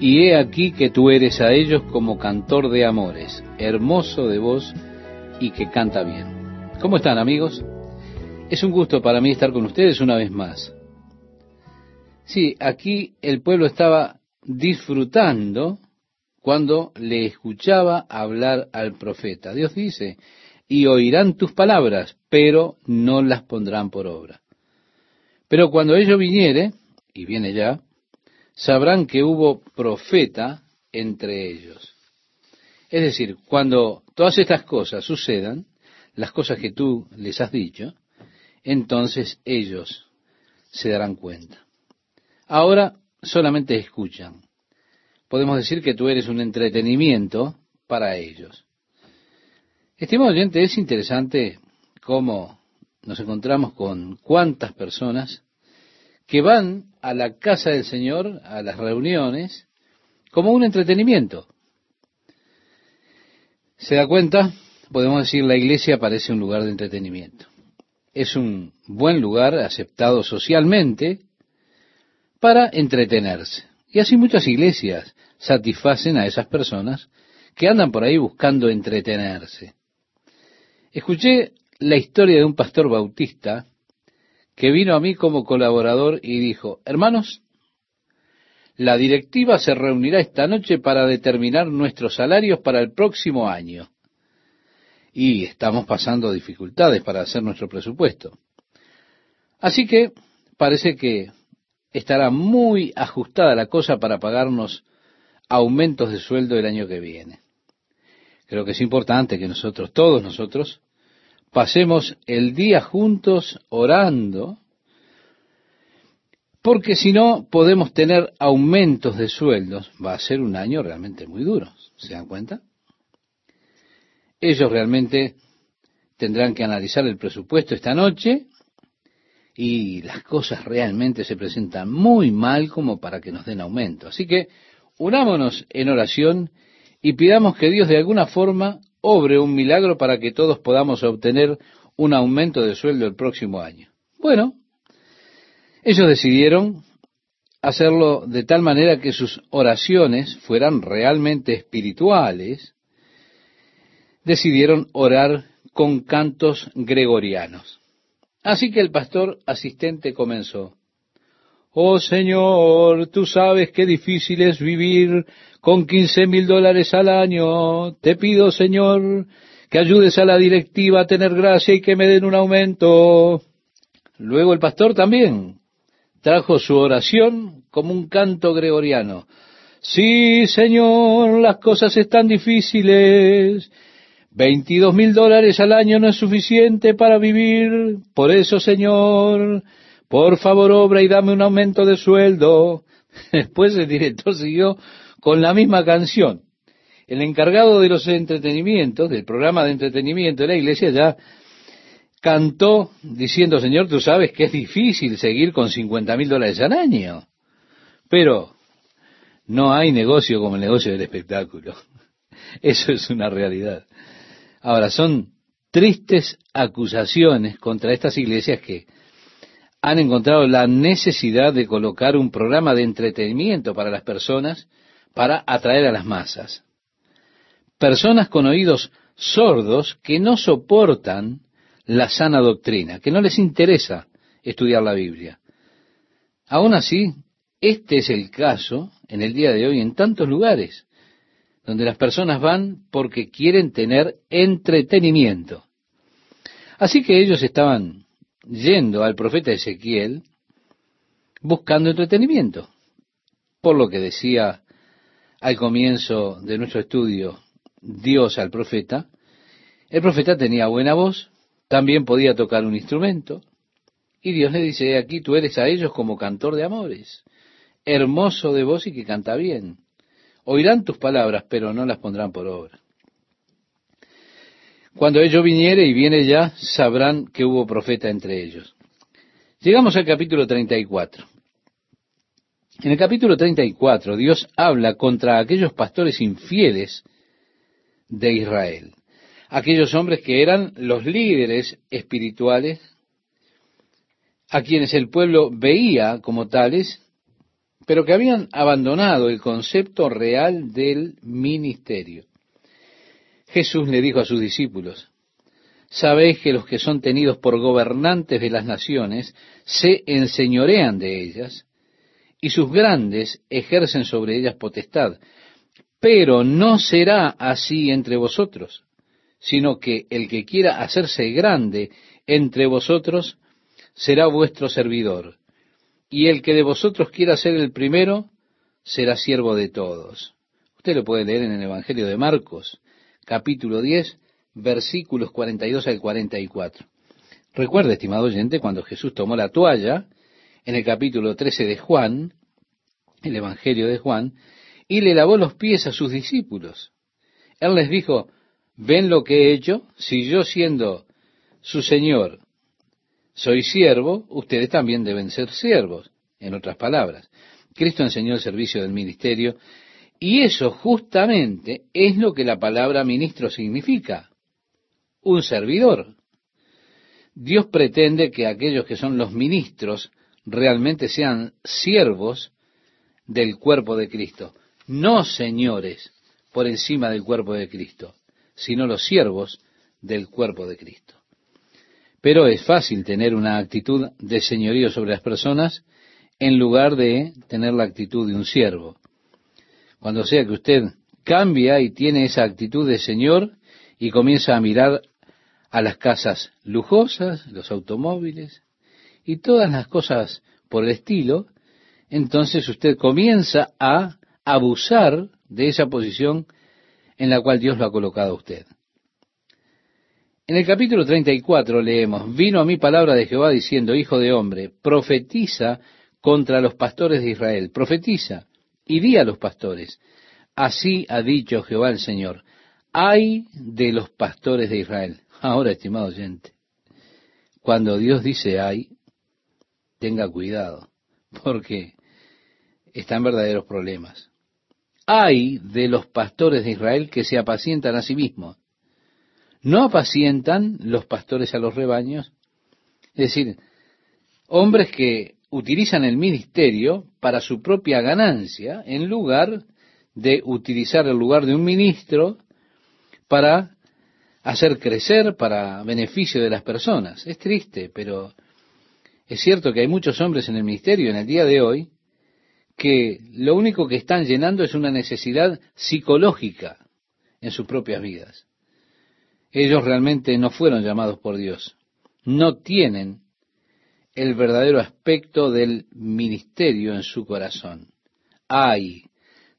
Y he aquí que tú eres a ellos como cantor de amores, hermoso de voz y que canta bien. ¿Cómo están amigos? Es un gusto para mí estar con ustedes una vez más. Sí, aquí el pueblo estaba disfrutando cuando le escuchaba hablar al profeta. Dios dice, y oirán tus palabras, pero no las pondrán por obra. Pero cuando ello viniere, y viene ya, sabrán que hubo profeta entre ellos. Es decir, cuando todas estas cosas sucedan, las cosas que tú les has dicho, entonces ellos se darán cuenta. Ahora solamente escuchan. Podemos decir que tú eres un entretenimiento para ellos. Estimado oyente, es interesante cómo nos encontramos con cuántas personas que van a la casa del Señor, a las reuniones, como un entretenimiento. ¿Se da cuenta? Podemos decir la iglesia parece un lugar de entretenimiento. Es un buen lugar aceptado socialmente para entretenerse. Y así muchas iglesias satisfacen a esas personas que andan por ahí buscando entretenerse. Escuché la historia de un pastor bautista que vino a mí como colaborador y dijo, hermanos, la directiva se reunirá esta noche para determinar nuestros salarios para el próximo año. Y estamos pasando dificultades para hacer nuestro presupuesto. Así que parece que estará muy ajustada la cosa para pagarnos aumentos de sueldo el año que viene. Creo que es importante que nosotros, todos nosotros, pasemos el día juntos orando, porque si no podemos tener aumentos de sueldos, va a ser un año realmente muy duro. ¿Se dan cuenta? Ellos realmente tendrán que analizar el presupuesto esta noche y las cosas realmente se presentan muy mal como para que nos den aumento. Así que unámonos en oración y pidamos que Dios de alguna forma obre un milagro para que todos podamos obtener un aumento de sueldo el próximo año. Bueno, ellos decidieron hacerlo de tal manera que sus oraciones fueran realmente espirituales. Decidieron orar con cantos gregorianos. Así que el pastor asistente comenzó. Oh Señor, tú sabes qué difícil es vivir con quince mil dólares al año. Te pido, Señor, que ayudes a la directiva a tener gracia y que me den un aumento. Luego el pastor también trajo su oración como un canto gregoriano. Sí, Señor, las cosas están difíciles. Veintidós mil dólares al año no es suficiente para vivir. Por eso, Señor, por favor obra y dame un aumento de sueldo. Después el director siguió con la misma canción. El encargado de los entretenimientos, del programa de entretenimiento de la iglesia, ya cantó diciendo, Señor, tú sabes que es difícil seguir con cincuenta mil dólares al año. Pero no hay negocio como el negocio del espectáculo. Eso es una realidad. Ahora, son tristes acusaciones contra estas iglesias que han encontrado la necesidad de colocar un programa de entretenimiento para las personas para atraer a las masas. Personas con oídos sordos que no soportan la sana doctrina, que no les interesa estudiar la Biblia. Aún así, este es el caso en el día de hoy en tantos lugares, donde las personas van porque quieren tener entretenimiento. Así que ellos estaban yendo al profeta Ezequiel buscando entretenimiento. Por lo que decía al comienzo de nuestro estudio Dios al profeta, el profeta tenía buena voz, también podía tocar un instrumento, y Dios le dice, aquí tú eres a ellos como cantor de amores, hermoso de voz y que canta bien. Oirán tus palabras, pero no las pondrán por obra. Cuando ello viniere y viene ya, sabrán que hubo profeta entre ellos. Llegamos al capítulo 34. En el capítulo 34 Dios habla contra aquellos pastores infieles de Israel, aquellos hombres que eran los líderes espirituales, a quienes el pueblo veía como tales, pero que habían abandonado el concepto real del ministerio. Jesús le dijo a sus discípulos, Sabéis que los que son tenidos por gobernantes de las naciones se enseñorean de ellas, y sus grandes ejercen sobre ellas potestad. Pero no será así entre vosotros, sino que el que quiera hacerse grande entre vosotros será vuestro servidor, y el que de vosotros quiera ser el primero será siervo de todos. Usted lo puede leer en el Evangelio de Marcos, capítulo 10, versículos 42 al 44. Recuerde, estimado oyente, cuando Jesús tomó la toalla, en el capítulo 13 de Juan, el Evangelio de Juan, y le lavó los pies a sus discípulos. Él les dijo, ¿ven lo que he hecho? Si yo siendo su Señor soy siervo, ustedes también deben ser siervos. En otras palabras, Cristo enseñó el servicio del ministerio y eso justamente es lo que la palabra ministro significa un servidor. Dios pretende que aquellos que son los ministros realmente sean siervos del cuerpo de Cristo, no señores por encima del cuerpo de Cristo, sino los siervos del cuerpo de Cristo. Pero es fácil tener una actitud de señorío sobre las personas en lugar de tener la actitud de un siervo. Cuando sea que usted cambia y tiene esa actitud de señor y comienza a mirar a las casas lujosas, los automóviles y todas las cosas por el estilo, entonces usted comienza a abusar de esa posición en la cual Dios lo ha colocado a usted. En el capítulo 34 leemos, vino a mí palabra de Jehová diciendo, Hijo de hombre, profetiza contra los pastores de Israel, profetiza y di a los pastores, así ha dicho Jehová el Señor, hay de los pastores de Israel. Ahora, estimado oyente, cuando Dios dice hay, tenga cuidado, porque están verdaderos problemas. Hay de los pastores de Israel que se apacientan a sí mismos. ¿No apacientan los pastores a los rebaños? Es decir, hombres que utilizan el ministerio para su propia ganancia en lugar de utilizar el lugar de un ministro para hacer crecer para beneficio de las personas. Es triste, pero es cierto que hay muchos hombres en el ministerio en el día de hoy que lo único que están llenando es una necesidad psicológica en sus propias vidas. Ellos realmente no fueron llamados por Dios. No tienen el verdadero aspecto del ministerio en su corazón. Hay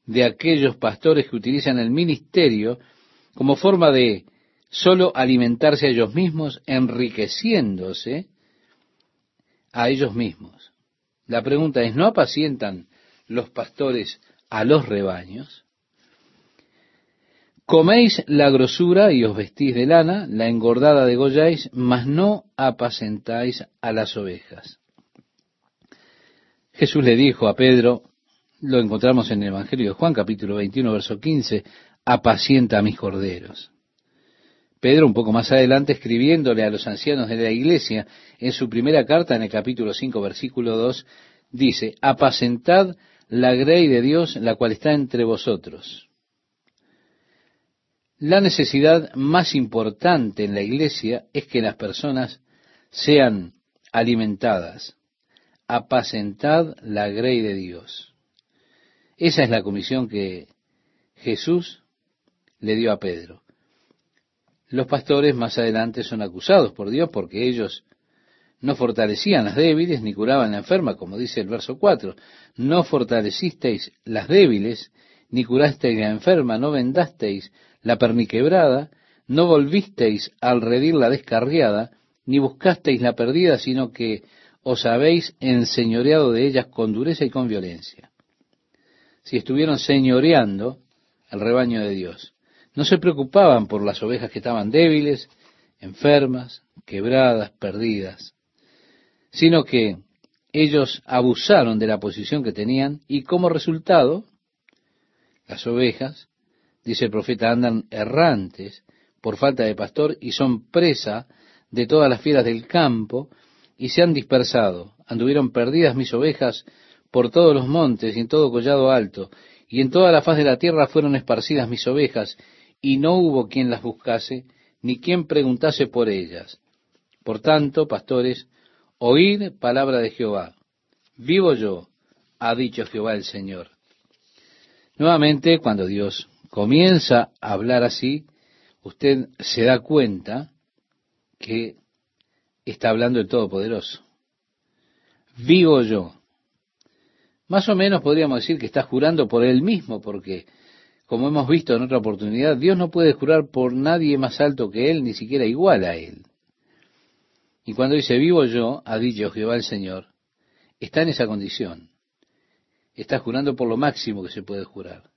de aquellos pastores que utilizan el ministerio como forma de solo alimentarse a ellos mismos, enriqueciéndose a ellos mismos. La pregunta es, ¿no apacientan los pastores a los rebaños? Coméis la grosura y os vestís de lana, la engordada degolláis, mas no apacentáis a las ovejas. Jesús le dijo a Pedro, lo encontramos en el Evangelio de Juan capítulo 21 verso 15, apacienta a mis corderos. Pedro, un poco más adelante, escribiéndole a los ancianos de la iglesia, en su primera carta, en el capítulo 5, versículo 2, dice, apacentad la grey de Dios, la cual está entre vosotros. La necesidad más importante en la iglesia es que las personas sean alimentadas. Apacentad la grey de Dios. Esa es la comisión que Jesús le dio a Pedro. Los pastores más adelante son acusados por Dios porque ellos no fortalecían las débiles ni curaban la enferma, como dice el verso 4. No fortalecisteis las débiles, ni curasteis la enferma, no vendasteis la perniquebrada, no volvisteis al redir la descarriada, ni buscasteis la perdida, sino que os habéis enseñoreado de ellas con dureza y con violencia. Si estuvieron señoreando al rebaño de Dios, no se preocupaban por las ovejas que estaban débiles, enfermas, quebradas, perdidas, sino que ellos abusaron de la posición que tenían y como resultado, las ovejas, dice el profeta, andan errantes por falta de pastor y son presa de todas las fieras del campo y se han dispersado. Anduvieron perdidas mis ovejas por todos los montes y en todo collado alto, y en toda la faz de la tierra fueron esparcidas mis ovejas, y no hubo quien las buscase, ni quien preguntase por ellas. Por tanto, pastores, oíd palabra de Jehová. Vivo yo, ha dicho Jehová el Señor. Nuevamente, cuando Dios comienza a hablar así, usted se da cuenta que está hablando el Todopoderoso. Vivo yo. Más o menos podríamos decir que está jurando por él mismo, porque, como hemos visto en otra oportunidad, Dios no puede jurar por nadie más alto que él, ni siquiera igual a él. Y cuando dice vivo yo, ha dicho Jehová el Señor, está en esa condición. Está jurando por lo máximo que se puede jurar.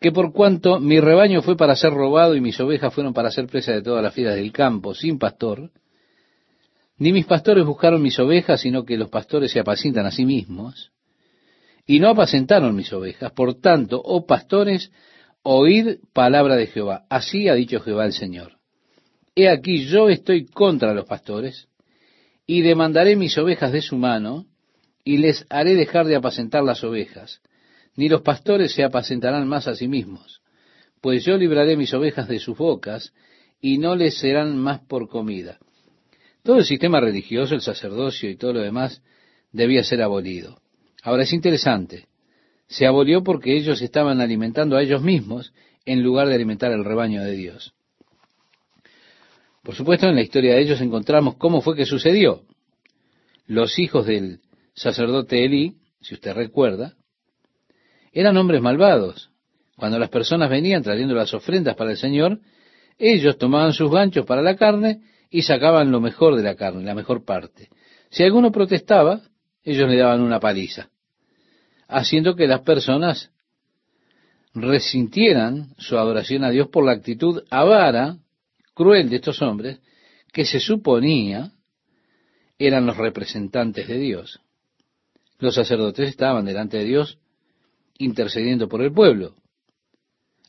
Que por cuanto mi rebaño fue para ser robado y mis ovejas fueron para ser presa de todas las fieras del campo, sin pastor, ni mis pastores buscaron mis ovejas, sino que los pastores se apacientan a sí mismos, y no apacentaron mis ovejas. Por tanto, oh pastores, oíd palabra de Jehová. Así ha dicho Jehová el Señor. He aquí yo estoy contra los pastores, y demandaré mis ovejas de su mano, y les haré dejar de apacentar las ovejas. Ni los pastores se apacentarán más a sí mismos, pues yo libraré mis ovejas de sus bocas, y no les serán más por comida. Todo el sistema religioso, el sacerdocio y todo lo demás debía ser abolido. Ahora es interesante, se abolió porque ellos estaban alimentando a ellos mismos en lugar de alimentar al rebaño de Dios. Por supuesto, en la historia de ellos encontramos cómo fue que sucedió. Los hijos del sacerdote Elí, si usted recuerda, eran hombres malvados. Cuando las personas venían trayendo las ofrendas para el Señor, ellos tomaban sus ganchos para la carne y sacaban lo mejor de la carne, la mejor parte. Si alguno protestaba, ellos le daban una paliza, haciendo que las personas resintieran su adoración a Dios por la actitud avara cruel de estos hombres que se suponía eran los representantes de Dios. Los sacerdotes estaban delante de Dios intercediendo por el pueblo.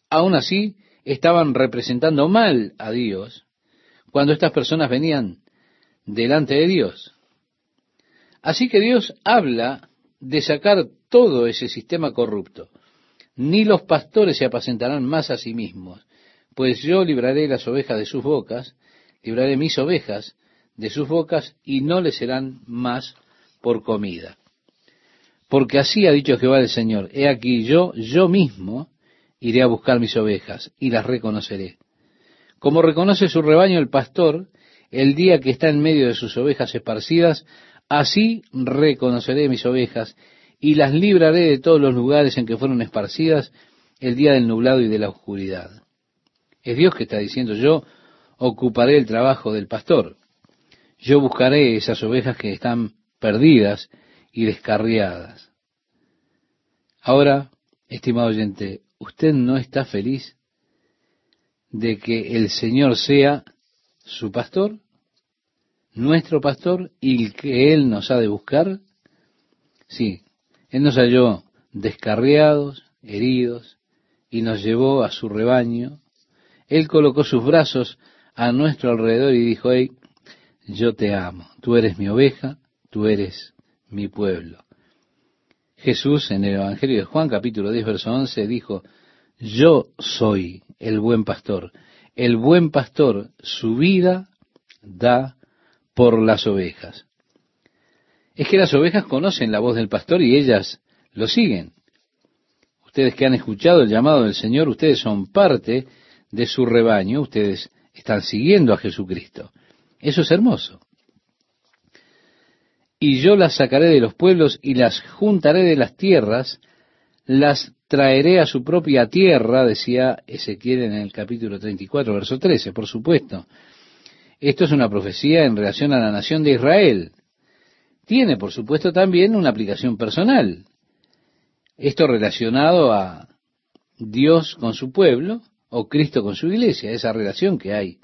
Aún así, estaban representando mal a Dios cuando estas personas venían delante de Dios. Así que Dios habla de sacar todo ese sistema corrupto. Ni los pastores se apacentarán más a sí mismos, pues yo libraré las ovejas de sus bocas, libraré mis ovejas de sus bocas, y no les serán más por comida. Porque así ha dicho Jehová el Señor, he aquí yo, yo mismo, iré a buscar mis ovejas, y las reconoceré. Como reconoce su rebaño el pastor, el día que está en medio de sus ovejas esparcidas, así reconoceré mis ovejas, y las libraré de todos los lugares en que fueron esparcidas el día del nublado y de la oscuridad. Es Dios que está diciendo, yo ocuparé el trabajo del pastor. Yo buscaré esas ovejas que están perdidas y descarriadas. Ahora, estimado oyente, ¿usted no está feliz de que el Señor sea su pastor, nuestro pastor, y que Él nos ha de buscar? Sí, Él nos halló descarriados, heridos, y nos llevó a su rebaño él colocó sus brazos a nuestro alrededor y dijo, hey, yo te amo, tú eres mi oveja, tú eres mi pueblo. Jesús en el Evangelio de Juan capítulo 10 verso 11 dijo, yo soy el buen pastor. El buen pastor su vida da por las ovejas. Es que las ovejas conocen la voz del pastor y ellas lo siguen. Ustedes que han escuchado el llamado del Señor, ustedes son parte de su rebaño, ustedes están siguiendo a Jesucristo. Eso es hermoso. Y yo las sacaré de los pueblos y las juntaré de las tierras, las traeré a su propia tierra, decía Ezequiel en el capítulo 34, verso 13, por supuesto. Esto es una profecía en relación a la nación de Israel. Tiene, por supuesto, también una aplicación personal. Esto relacionado a Dios con su pueblo o Cristo con su iglesia, esa relación que hay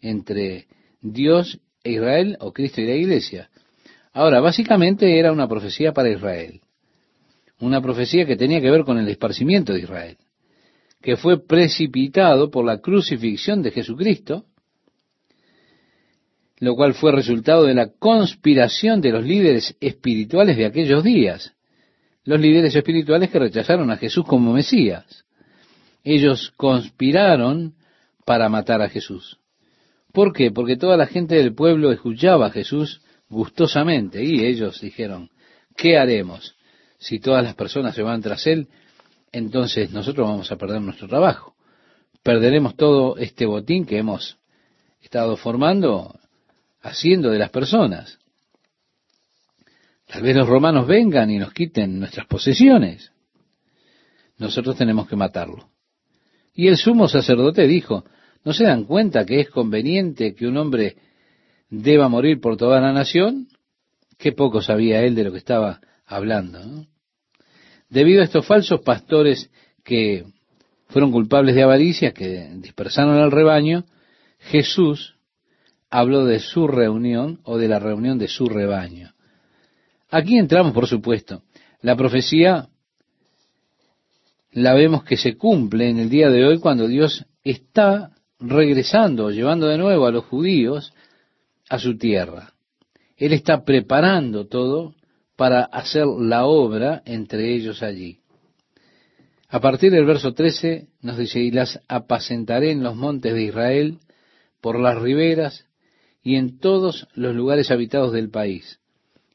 entre Dios e Israel o Cristo y la iglesia. Ahora, básicamente era una profecía para Israel, una profecía que tenía que ver con el esparcimiento de Israel, que fue precipitado por la crucifixión de Jesucristo, lo cual fue resultado de la conspiración de los líderes espirituales de aquellos días. los líderes espirituales que rechazaron a Jesús como Mesías. Ellos conspiraron para matar a Jesús. ¿Por qué? Porque toda la gente del pueblo escuchaba a Jesús gustosamente y ellos dijeron, ¿qué haremos? Si todas las personas se van tras él, entonces nosotros vamos a perder nuestro trabajo. Perderemos todo este botín que hemos estado formando, haciendo de las personas. Tal vez los romanos vengan y nos quiten nuestras posesiones. Nosotros tenemos que matarlo. Y el sumo sacerdote dijo, ¿no se dan cuenta que es conveniente que un hombre deba morir por toda la nación? Qué poco sabía él de lo que estaba hablando. Debido a estos falsos pastores que fueron culpables de avaricia, que dispersaron al rebaño, Jesús habló de su reunión o de la reunión de su rebaño. Aquí entramos, por supuesto. La profecía la vemos que se cumple en el día de hoy cuando Dios está regresando, llevando de nuevo a los judíos a su tierra. Él está preparando todo para hacer la obra entre ellos allí. A partir del verso 13 nos dice, y las apacentaré en los montes de Israel, por las riberas y en todos los lugares habitados del país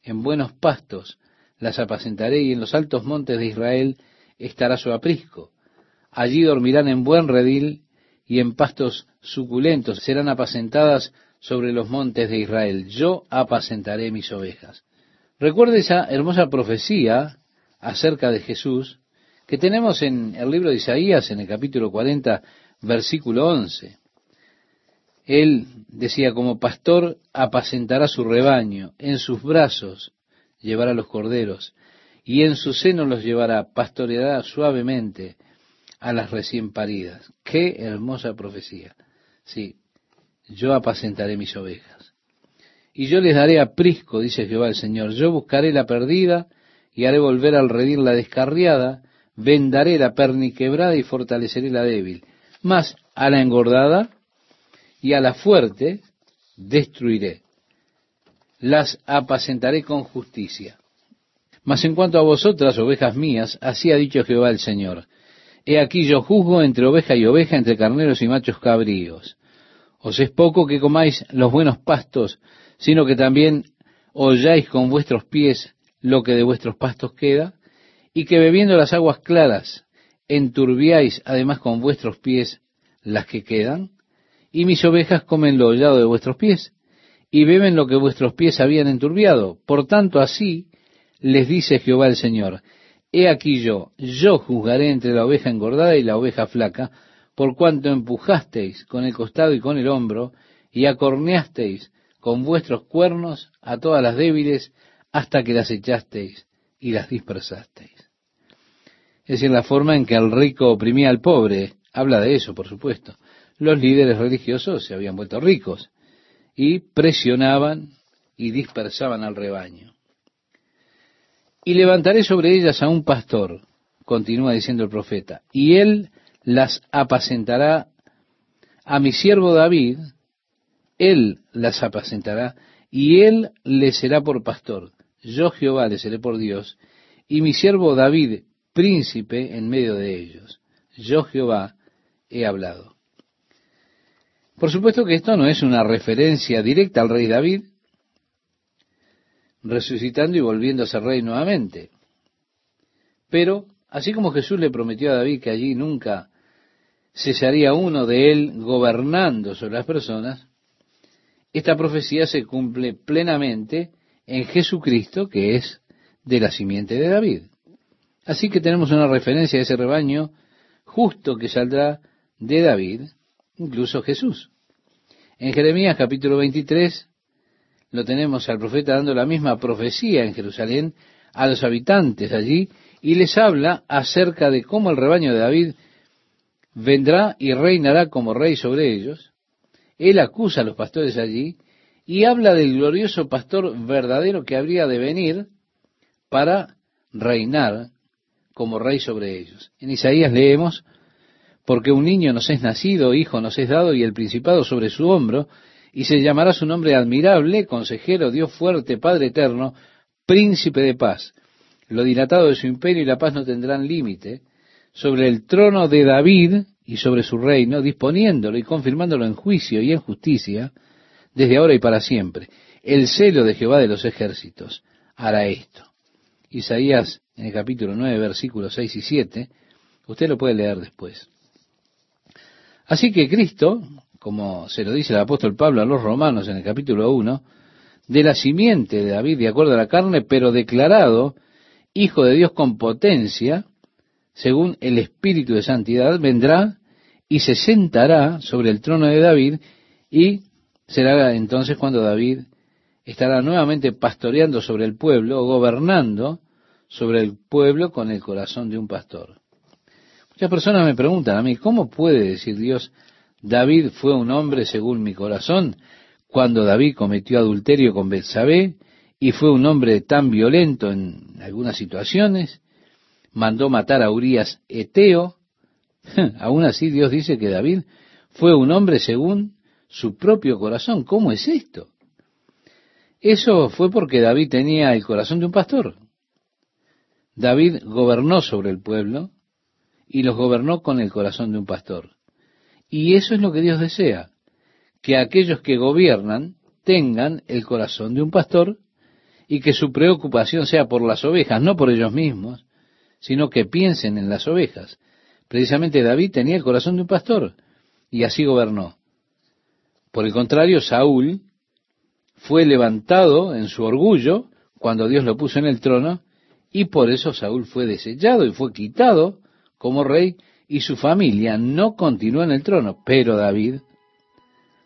en buenos pastos las apacentaré y en los altos montes de Israel estará su aprisco. Allí dormirán en buen redil y en pastos suculentos serán apacentadas sobre los montes de Israel. Yo apacentaré mis ovejas. Recuerde esa hermosa profecía acerca de Jesús que tenemos en el libro de Isaías en el capítulo 40, versículo 11. Él decía, como pastor apacentará su rebaño, en sus brazos llevará los corderos, y en su seno los llevará, pastoreará suavemente a las recién paridas. Qué hermosa profecía. Sí, yo apacentaré mis ovejas. Y yo les daré aprisco, dice Jehová el Señor. Yo buscaré la perdida y haré volver al redil la descarriada, vendaré la perniquebrada y fortaleceré la débil. Mas a la engordada y a la fuerte destruiré. Las apacentaré con justicia. Mas en cuanto a vosotras, ovejas mías, así ha dicho Jehová el Señor. He aquí yo juzgo entre oveja y oveja, entre carneros y machos cabríos. Os es poco que comáis los buenos pastos, sino que también holláis con vuestros pies lo que de vuestros pastos queda, y que bebiendo las aguas claras enturbiáis además con vuestros pies las que quedan y mis ovejas comen lo hollado de vuestros pies, y beben lo que vuestros pies habían enturbiado. Por tanto, así les dice Jehová el Señor, He aquí yo, yo juzgaré entre la oveja engordada y la oveja flaca, por cuanto empujasteis con el costado y con el hombro, y acorneasteis con vuestros cuernos a todas las débiles, hasta que las echasteis y las dispersasteis. Es decir, la forma en que el rico oprimía al pobre, habla de eso, por supuesto los líderes religiosos se habían vuelto ricos y presionaban y dispersaban al rebaño. Y levantaré sobre ellas a un pastor, continúa diciendo el profeta, y él las apacentará a mi siervo David, él las apacentará, y él le será por pastor. Yo Jehová le seré por Dios, y mi siervo David príncipe en medio de ellos. Yo Jehová he hablado. Por supuesto que esto no es una referencia directa al rey David, resucitando y volviendo a ser rey nuevamente. Pero, así como Jesús le prometió a David que allí nunca cesaría uno de él gobernando sobre las personas, esta profecía se cumple plenamente en Jesucristo, que es de la simiente de David. Así que tenemos una referencia a ese rebaño justo que saldrá de David, incluso Jesús. En Jeremías capítulo 23 lo tenemos al profeta dando la misma profecía en Jerusalén a los habitantes allí y les habla acerca de cómo el rebaño de David vendrá y reinará como rey sobre ellos. Él acusa a los pastores allí y habla del glorioso pastor verdadero que habría de venir para reinar como rey sobre ellos. En Isaías leemos, porque un niño nos es nacido, hijo nos es dado, y el principado sobre su hombro, y se llamará su nombre admirable, consejero, Dios fuerte, Padre eterno, príncipe de paz. lo dilatado de su imperio y la paz no tendrán límite, sobre el trono de David y sobre su reino, disponiéndolo y confirmándolo en juicio y en justicia, desde ahora y para siempre. El celo de Jehová de los ejércitos hará esto. Isaías en el capítulo 9, versículos 6 y 7, usted lo puede leer después. Así que Cristo, como se lo dice el apóstol Pablo a los romanos en el capítulo 1, de la simiente de David de acuerdo a la carne, pero declarado Hijo de Dios con potencia, según el Espíritu de Santidad, vendrá y se sentará sobre el trono de David y será entonces cuando David estará nuevamente pastoreando sobre el pueblo, gobernando sobre el pueblo con el corazón de un pastor. Muchas personas me preguntan a mí, ¿cómo puede decir Dios, David fue un hombre según mi corazón, cuando David cometió adulterio con Betsabé y fue un hombre tan violento en algunas situaciones, mandó matar a Urias Eteo, aún así Dios dice que David fue un hombre según su propio corazón. ¿Cómo es esto? Eso fue porque David tenía el corazón de un pastor. David gobernó sobre el pueblo y los gobernó con el corazón de un pastor. Y eso es lo que Dios desea, que aquellos que gobiernan tengan el corazón de un pastor y que su preocupación sea por las ovejas, no por ellos mismos, sino que piensen en las ovejas. Precisamente David tenía el corazón de un pastor y así gobernó. Por el contrario, Saúl fue levantado en su orgullo cuando Dios lo puso en el trono, y por eso Saúl fue desechado y fue quitado como rey, y su familia no continuó en el trono. Pero David,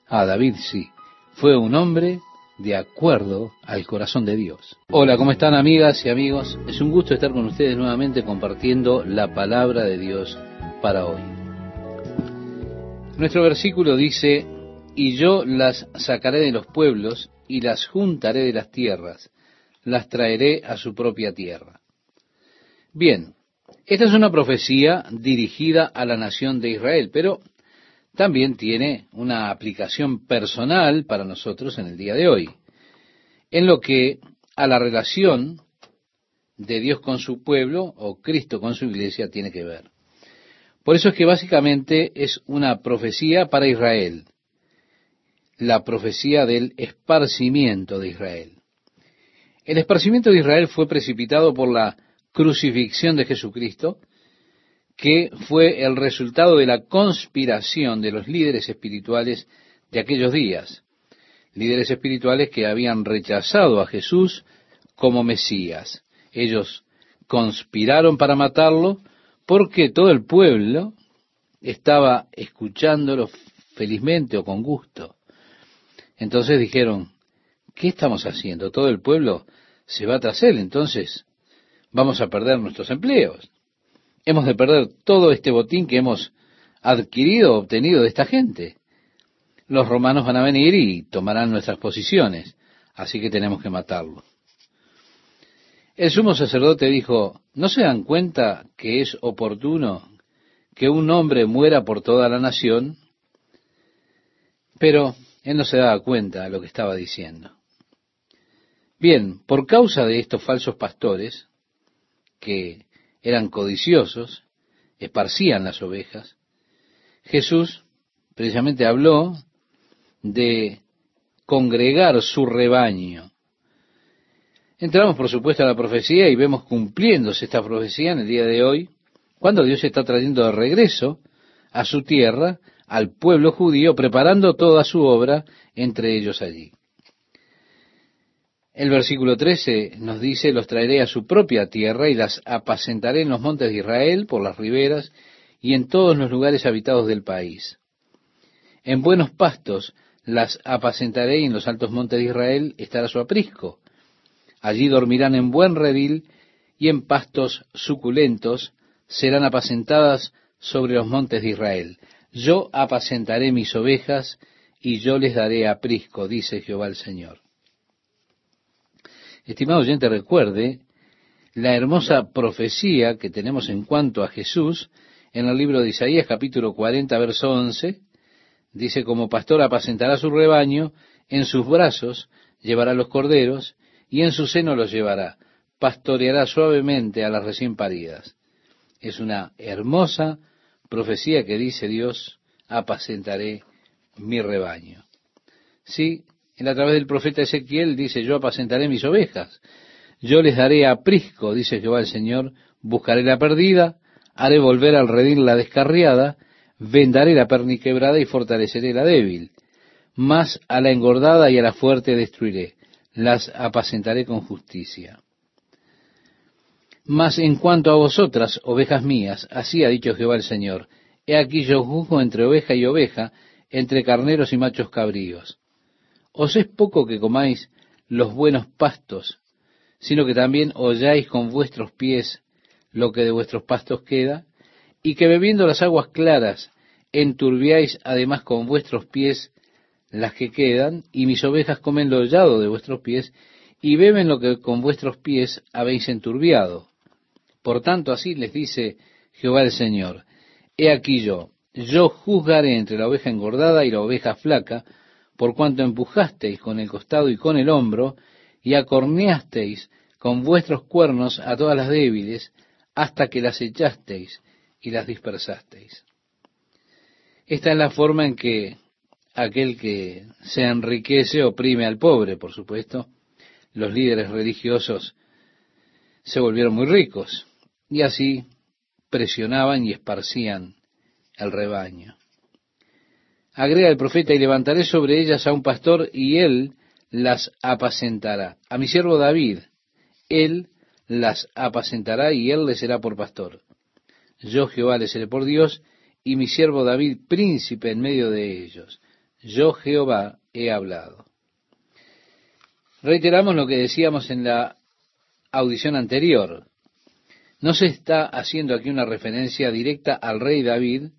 ah, David sí, fue un hombre de acuerdo al corazón de Dios. Hola, ¿cómo están amigas y amigos? Es un gusto estar con ustedes nuevamente compartiendo la palabra de Dios para hoy. Nuestro versículo dice, y yo las sacaré de los pueblos y las juntaré de las tierras, las traeré a su propia tierra. Bien, esta es una profecía dirigida a la nación de Israel, pero también tiene una aplicación personal para nosotros en el día de hoy, en lo que a la relación de Dios con su pueblo o Cristo con su iglesia tiene que ver. Por eso es que básicamente es una profecía para Israel, la profecía del esparcimiento de Israel. El esparcimiento de Israel fue precipitado por la crucifixión de Jesucristo, que fue el resultado de la conspiración de los líderes espirituales de aquellos días, líderes espirituales que habían rechazado a Jesús como Mesías. Ellos conspiraron para matarlo porque todo el pueblo estaba escuchándolo felizmente o con gusto. Entonces dijeron, ¿qué estamos haciendo? Todo el pueblo se va tras él, entonces vamos a perder nuestros empleos. Hemos de perder todo este botín que hemos adquirido, obtenido de esta gente. Los romanos van a venir y tomarán nuestras posiciones, así que tenemos que matarlo. El sumo sacerdote dijo, ¿no se dan cuenta que es oportuno que un hombre muera por toda la nación? Pero él no se daba cuenta de lo que estaba diciendo. Bien, por causa de estos falsos pastores, que eran codiciosos, esparcían las ovejas, Jesús precisamente habló de congregar su rebaño. Entramos, por supuesto, a la profecía y vemos cumpliéndose esta profecía en el día de hoy, cuando Dios está trayendo de regreso a su tierra al pueblo judío, preparando toda su obra entre ellos allí. El versículo 13 nos dice, los traeré a su propia tierra y las apacentaré en los montes de Israel, por las riberas y en todos los lugares habitados del país. En buenos pastos las apacentaré y en los altos montes de Israel estará su aprisco. Allí dormirán en buen redil y en pastos suculentos serán apacentadas sobre los montes de Israel. Yo apacentaré mis ovejas y yo les daré aprisco, dice Jehová el Señor. Estimado oyente, recuerde la hermosa profecía que tenemos en cuanto a Jesús en el libro de Isaías capítulo 40, verso 11. Dice, como pastor apacentará su rebaño, en sus brazos llevará los corderos y en su seno los llevará, pastoreará suavemente a las recién paridas. Es una hermosa profecía que dice Dios, apacentaré mi rebaño. Sí, en a través del profeta Ezequiel dice, yo apacentaré mis ovejas, yo les daré aprisco, dice Jehová el Señor, buscaré la perdida, haré volver al redil la descarriada, vendaré la perniquebrada y fortaleceré la débil. Mas a la engordada y a la fuerte destruiré, las apacentaré con justicia. Mas en cuanto a vosotras, ovejas mías, así ha dicho Jehová el Señor, he aquí yo juzgo entre oveja y oveja, entre carneros y machos cabríos. Os es poco que comáis los buenos pastos, sino que también holláis con vuestros pies lo que de vuestros pastos queda, y que bebiendo las aguas claras enturbiáis además con vuestros pies las que quedan, y mis ovejas comen lo hollado de vuestros pies, y beben lo que con vuestros pies habéis enturbiado. Por tanto, así les dice Jehová el Señor, he aquí yo, yo juzgaré entre la oveja engordada y la oveja flaca, por cuanto empujasteis con el costado y con el hombro, y acorneasteis con vuestros cuernos a todas las débiles, hasta que las echasteis y las dispersasteis. Esta es la forma en que aquel que se enriquece oprime al pobre, por supuesto. Los líderes religiosos se volvieron muy ricos y así presionaban y esparcían el rebaño. Agrega el profeta, y levantaré sobre ellas a un pastor, y él las apacentará. A mi siervo David, él las apacentará, y él le será por pastor. Yo Jehová le seré por Dios, y mi siervo David príncipe en medio de ellos. Yo Jehová he hablado. Reiteramos lo que decíamos en la audición anterior. No se está haciendo aquí una referencia directa al rey David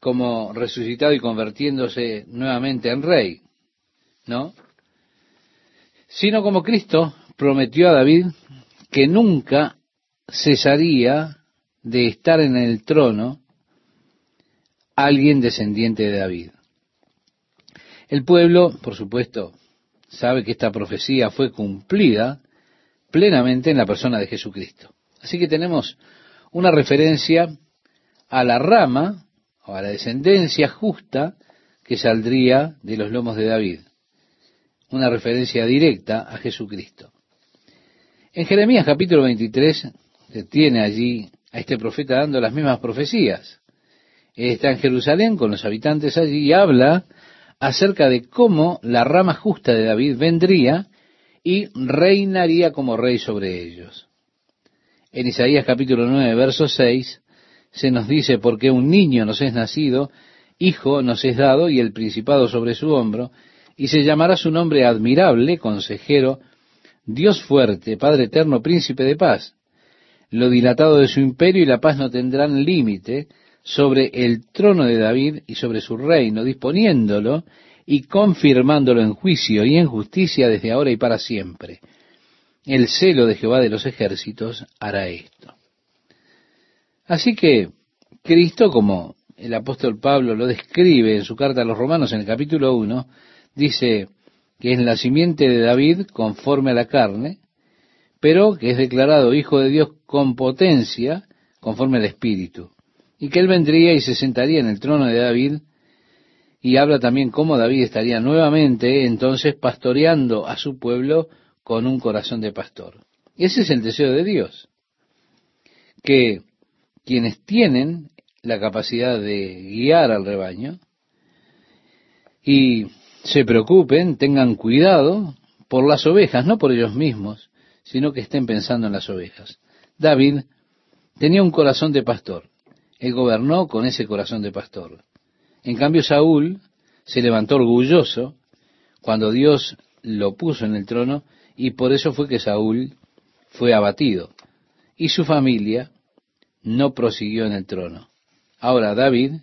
como resucitado y convirtiéndose nuevamente en rey, ¿no? Sino como Cristo prometió a David que nunca cesaría de estar en el trono alguien descendiente de David. El pueblo, por supuesto, sabe que esta profecía fue cumplida plenamente en la persona de Jesucristo. Así que tenemos una referencia a la rama o a la descendencia justa que saldría de los lomos de David. Una referencia directa a Jesucristo. En Jeremías capítulo 23 se tiene allí a este profeta dando las mismas profecías. está en Jerusalén con los habitantes allí y habla acerca de cómo la rama justa de David vendría y reinaría como rey sobre ellos. En Isaías capítulo 9, verso 6, se nos dice, porque un niño nos es nacido, hijo nos es dado, y el principado sobre su hombro, y se llamará su nombre admirable, consejero, Dios fuerte, Padre eterno, príncipe de paz. Lo dilatado de su imperio y la paz no tendrán límite sobre el trono de David y sobre su reino, disponiéndolo y confirmándolo en juicio y en justicia desde ahora y para siempre. El celo de Jehová de los ejércitos hará esto. Así que Cristo, como el apóstol Pablo lo describe en su carta a los romanos en el capítulo 1, dice que es la simiente de David conforme a la carne, pero que es declarado hijo de Dios con potencia conforme al Espíritu, y que él vendría y se sentaría en el trono de David y habla también cómo David estaría nuevamente entonces pastoreando a su pueblo con un corazón de pastor. Ese es el deseo de Dios, que quienes tienen la capacidad de guiar al rebaño y se preocupen, tengan cuidado por las ovejas, no por ellos mismos, sino que estén pensando en las ovejas. David tenía un corazón de pastor. Él gobernó con ese corazón de pastor. En cambio, Saúl se levantó orgulloso cuando Dios lo puso en el trono y por eso fue que Saúl fue abatido. Y su familia no prosiguió en el trono. Ahora David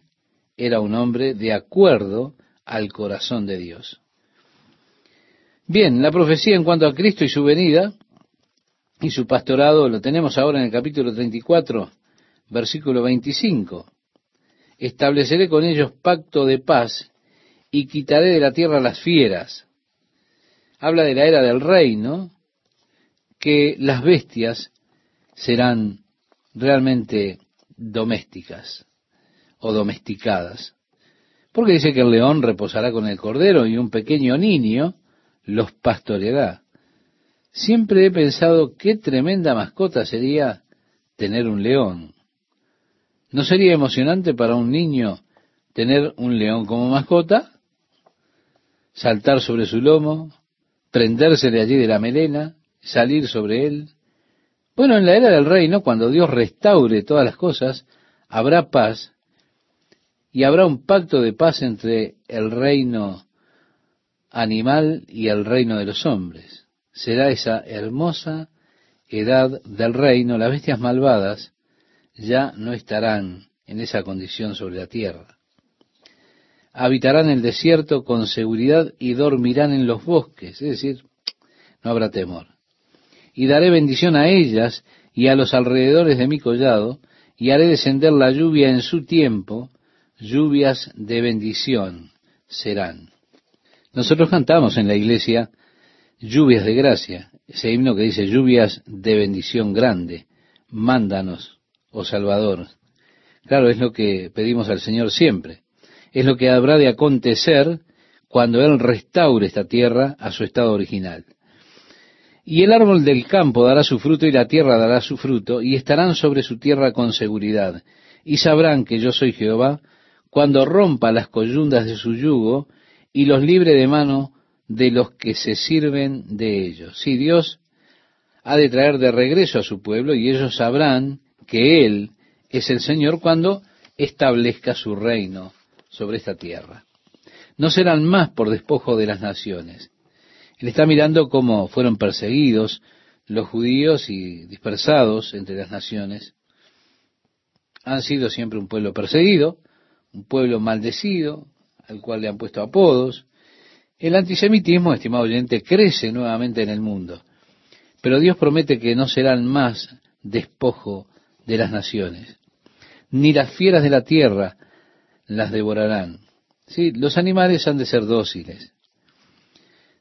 era un hombre de acuerdo al corazón de Dios. Bien, la profecía en cuanto a Cristo y su venida y su pastorado lo tenemos ahora en el capítulo 34, versículo 25 estableceré con ellos pacto de paz y quitaré de la tierra las fieras. Habla de la era del reino que las bestias serán realmente domésticas o domesticadas. Porque dice que el león reposará con el cordero y un pequeño niño los pastoreará. Siempre he pensado qué tremenda mascota sería tener un león. ¿No sería emocionante para un niño tener un león como mascota? Saltar sobre su lomo, prendérsele allí de la melena, salir sobre él. Bueno, en la era del reino, cuando Dios restaure todas las cosas, habrá paz y habrá un pacto de paz entre el reino animal y el reino de los hombres. Será esa hermosa edad del reino, las bestias malvadas ya no estarán en esa condición sobre la tierra. Habitarán el desierto con seguridad y dormirán en los bosques, es decir, no habrá temor. Y daré bendición a ellas y a los alrededores de mi collado, y haré descender la lluvia en su tiempo, lluvias de bendición serán. Nosotros cantamos en la iglesia lluvias de gracia, ese himno que dice lluvias de bendición grande, mándanos, oh Salvador. Claro, es lo que pedimos al Señor siempre. Es lo que habrá de acontecer cuando Él restaure esta tierra a su estado original. Y el árbol del campo dará su fruto y la tierra dará su fruto, y estarán sobre su tierra con seguridad, y sabrán que yo soy Jehová, cuando rompa las coyundas de su yugo y los libre de mano de los que se sirven de ellos. Si Dios ha de traer de regreso a su pueblo y ellos sabrán que Él es el Señor cuando establezca su reino sobre esta tierra. No serán más por despojo de las naciones. Él está mirando cómo fueron perseguidos los judíos y dispersados entre las naciones. Han sido siempre un pueblo perseguido, un pueblo maldecido, al cual le han puesto apodos. El antisemitismo, estimado oyente, crece nuevamente en el mundo. Pero Dios promete que no serán más despojo de las naciones, ni las fieras de la tierra las devorarán. Sí, los animales han de ser dóciles,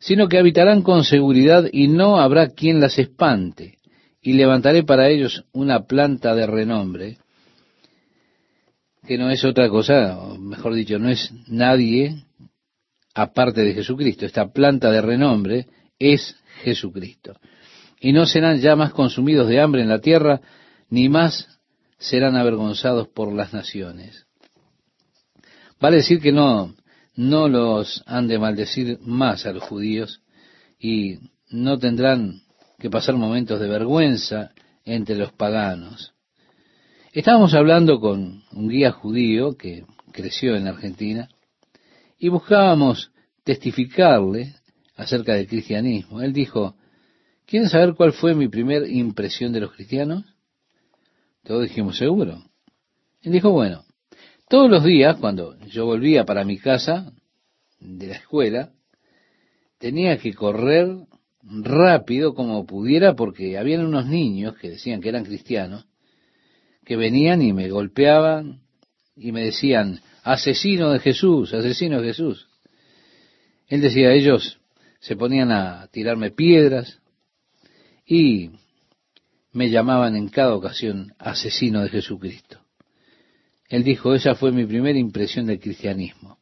sino que habitarán con seguridad y no habrá quien las espante, y levantaré para ellos una planta de renombre, que no es otra cosa, o mejor dicho, no es nadie aparte de Jesucristo. Esta planta de renombre es Jesucristo. Y no serán ya más consumidos de hambre en la tierra, ni más serán avergonzados por las naciones. Vale decir que no, no los han de maldecir más a los judíos y no tendrán que pasar momentos de vergüenza entre los paganos. Estábamos hablando con un guía judío que creció en Argentina y buscábamos testificarle acerca del cristianismo. Él dijo, ¿quieren saber cuál fue mi primera impresión de los cristianos? Todos dijimos, seguro. Él dijo, bueno, todos los días cuando yo volvía para mi casa de la escuela, tenía que correr rápido como pudiera porque habían unos niños que decían que eran cristianos que venían y me golpeaban y me decían, asesino de Jesús, asesino de Jesús. Él decía, ellos se ponían a tirarme piedras y me llamaban en cada ocasión asesino de Jesucristo. Él dijo, esa fue mi primera impresión del cristianismo.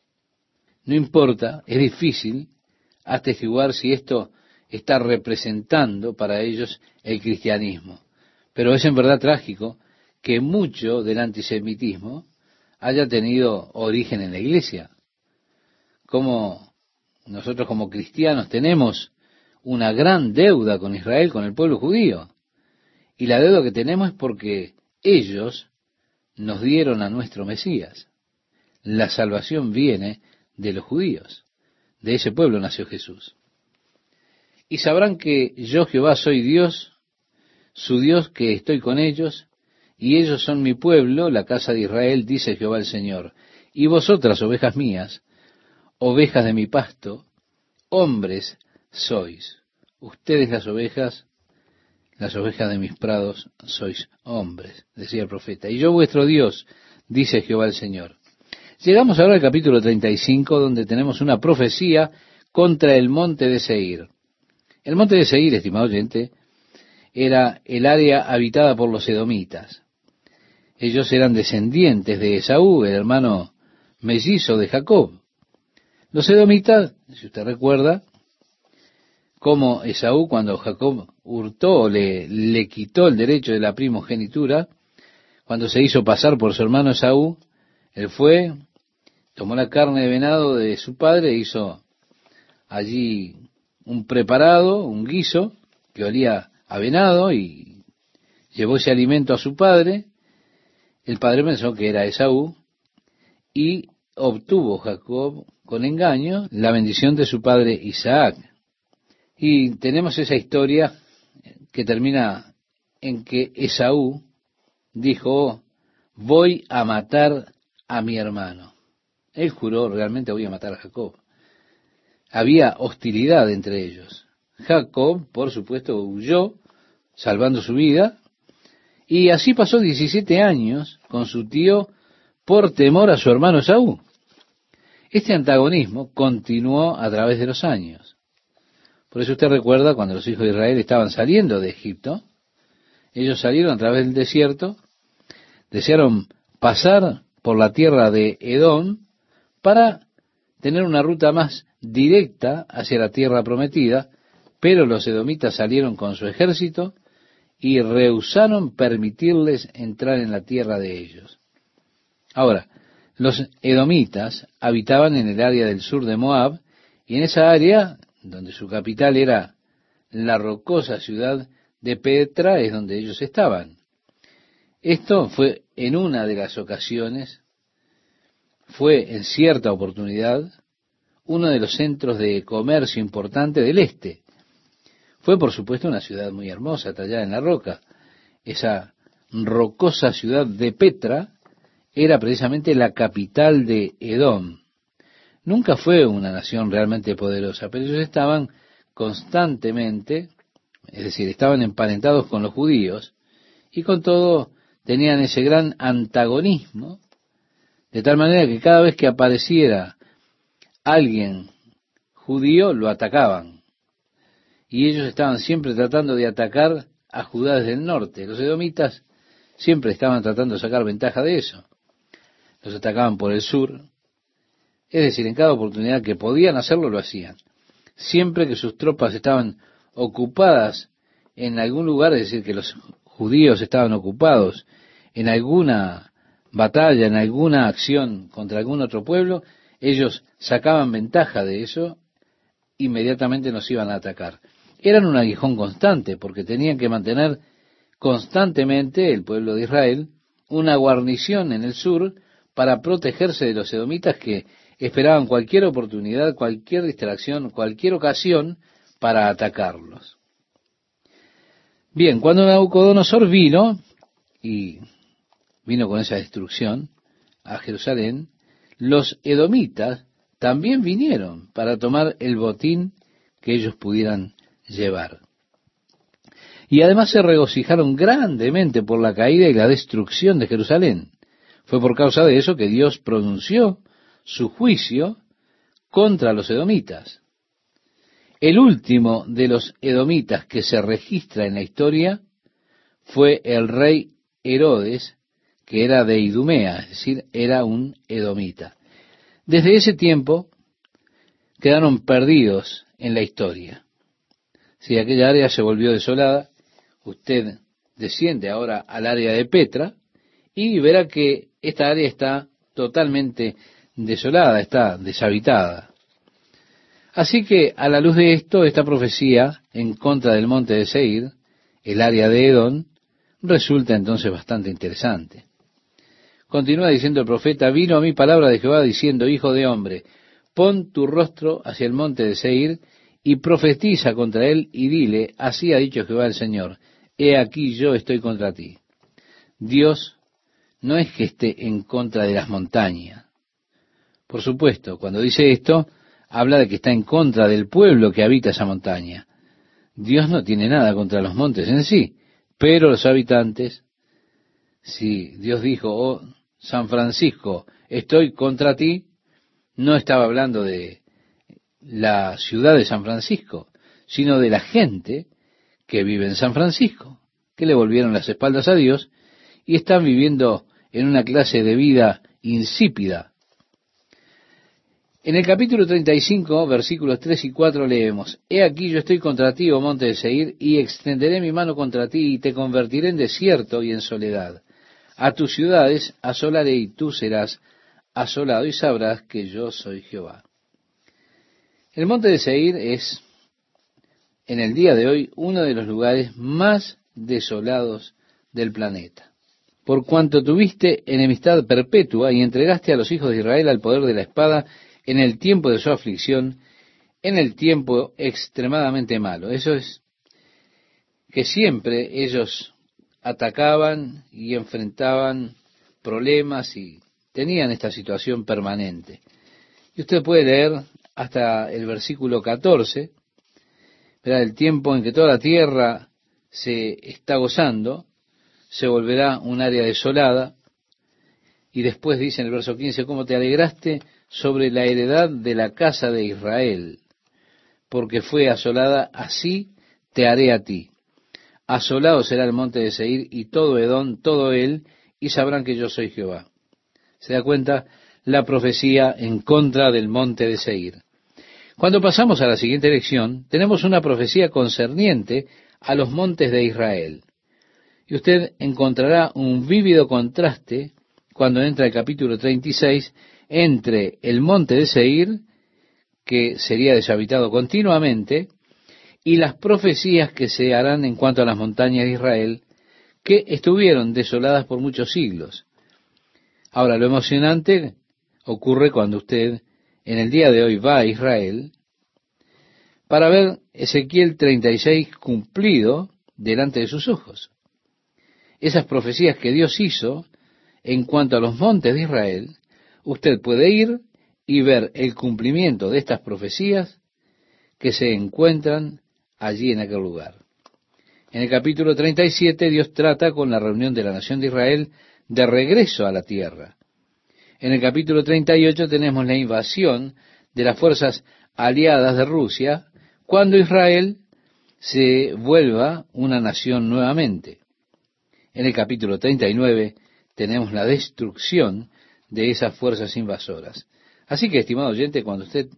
No importa, es difícil atestiguar si esto está representando para ellos el cristianismo, pero es en verdad trágico que mucho del antisemitismo haya tenido origen en la iglesia. Como nosotros como cristianos tenemos una gran deuda con Israel, con el pueblo judío. Y la deuda que tenemos es porque ellos nos dieron a nuestro Mesías. La salvación viene de los judíos. De ese pueblo nació Jesús. Y sabrán que yo Jehová soy Dios, su Dios que estoy con ellos, y ellos son mi pueblo, la casa de Israel, dice Jehová el Señor. Y vosotras, ovejas mías, ovejas de mi pasto, hombres sois. Ustedes las ovejas, las ovejas de mis prados, sois hombres, decía el profeta. Y yo vuestro Dios, dice Jehová el Señor. Llegamos ahora al capítulo 35, donde tenemos una profecía contra el monte de Seir. El monte de Seir, estimado oyente, era el área habitada por los edomitas. Ellos eran descendientes de Esaú, el hermano mellizo de Jacob. Los edomitas, si usted recuerda, como Esaú cuando Jacob hurtó, le, le quitó el derecho de la primogenitura, cuando se hizo pasar por su hermano Esaú, él fue, tomó la carne de venado de su padre, hizo allí un preparado, un guiso, que olía a venado, y llevó ese alimento a su padre. El padre pensó que era Esaú, y obtuvo Jacob con engaño la bendición de su padre Isaac. Y tenemos esa historia que termina en que Esaú dijo, voy a matar a mi hermano. Él juró, realmente voy a matar a Jacob. Había hostilidad entre ellos. Jacob, por supuesto, huyó, salvando su vida, y así pasó 17 años con su tío por temor a su hermano Saúl. Este antagonismo continuó a través de los años. Por eso usted recuerda cuando los hijos de Israel estaban saliendo de Egipto, ellos salieron a través del desierto, desearon pasar por la tierra de Edom para tener una ruta más directa hacia la tierra prometida, pero los edomitas salieron con su ejército y rehusaron permitirles entrar en la tierra de ellos. Ahora, los edomitas habitaban en el área del sur de Moab, y en esa área, donde su capital era la rocosa ciudad de Petra, es donde ellos estaban. Esto fue en una de las ocasiones, fue en cierta oportunidad, uno de los centros de comercio importante del este. Fue, por supuesto, una ciudad muy hermosa, tallada en la roca. Esa rocosa ciudad de Petra era precisamente la capital de Edom. Nunca fue una nación realmente poderosa, pero ellos estaban constantemente, es decir, estaban emparentados con los judíos, y con todo tenían ese gran antagonismo, de tal manera que cada vez que apareciera alguien judío, lo atacaban. Y ellos estaban siempre tratando de atacar a Judá desde el norte. Los edomitas siempre estaban tratando de sacar ventaja de eso. Los atacaban por el sur. Es decir, en cada oportunidad que podían hacerlo, lo hacían. Siempre que sus tropas estaban ocupadas en algún lugar, es decir, que los judíos estaban ocupados en alguna batalla, en alguna acción contra algún otro pueblo, ellos sacaban ventaja de eso, inmediatamente nos iban a atacar. Eran un aguijón constante, porque tenían que mantener constantemente el pueblo de Israel una guarnición en el sur para protegerse de los edomitas que esperaban cualquier oportunidad, cualquier distracción, cualquier ocasión para atacarlos. Bien, cuando Nabucodonosor vino, y vino con esa destrucción a Jerusalén, los edomitas también vinieron para tomar el botín que ellos pudieran llevar. Y además se regocijaron grandemente por la caída y la destrucción de Jerusalén. Fue por causa de eso que Dios pronunció su juicio contra los edomitas. El último de los edomitas que se registra en la historia fue el rey Herodes, que era de Idumea, es decir, era un edomita. Desde ese tiempo quedaron perdidos en la historia. Si aquella área se volvió desolada, usted desciende ahora al área de Petra y verá que esta área está totalmente desolada, está deshabitada. Así que a la luz de esto, esta profecía en contra del monte de Seir, el área de Edom, resulta entonces bastante interesante. Continúa diciendo el profeta, vino a mí palabra de Jehová diciendo, hijo de hombre, pon tu rostro hacia el monte de Seir y profetiza contra él y dile, así ha dicho Jehová el Señor, he aquí yo estoy contra ti. Dios no es que esté en contra de las montañas. Por supuesto, cuando dice esto, habla de que está en contra del pueblo que habita esa montaña. Dios no tiene nada contra los montes en sí, pero los habitantes, si Dios dijo, oh San Francisco, estoy contra ti, no estaba hablando de la ciudad de San Francisco, sino de la gente que vive en San Francisco, que le volvieron las espaldas a Dios y están viviendo en una clase de vida insípida. En el capítulo 35, versículos 3 y 4 leemos, He aquí yo estoy contra ti, oh monte de Seir, y extenderé mi mano contra ti, y te convertiré en desierto y en soledad. A tus ciudades asolaré, y tú serás asolado, y sabrás que yo soy Jehová. El monte de Seir es, en el día de hoy, uno de los lugares más desolados del planeta por cuanto tuviste enemistad perpetua y entregaste a los hijos de Israel al poder de la espada en el tiempo de su aflicción, en el tiempo extremadamente malo. Eso es que siempre ellos atacaban y enfrentaban problemas y tenían esta situación permanente. Y usted puede leer hasta el versículo 14, verá el tiempo en que toda la tierra se está gozando, se volverá un área desolada. Y después dice en el verso 15, ¿cómo te alegraste sobre la heredad de la casa de Israel? Porque fue asolada, así te haré a ti. Asolado será el monte de Seir y todo Edón, todo él, y sabrán que yo soy Jehová. ¿Se da cuenta? La profecía en contra del monte de Seir. Cuando pasamos a la siguiente lección, tenemos una profecía concerniente a los montes de Israel. Y usted encontrará un vívido contraste cuando entra el capítulo 36 entre el monte de Seir, que sería deshabitado continuamente, y las profecías que se harán en cuanto a las montañas de Israel, que estuvieron desoladas por muchos siglos. Ahora, lo emocionante ocurre cuando usted en el día de hoy va a Israel para ver Ezequiel 36 cumplido delante de sus ojos esas profecías que Dios hizo en cuanto a los montes de Israel, usted puede ir y ver el cumplimiento de estas profecías que se encuentran allí en aquel lugar. En el capítulo 37 Dios trata con la reunión de la nación de Israel de regreso a la tierra. En el capítulo 38 tenemos la invasión de las fuerzas aliadas de Rusia cuando Israel se vuelva una nación nuevamente. En el capítulo 39 tenemos la destrucción de esas fuerzas invasoras. Así que, estimado oyente, cuando usted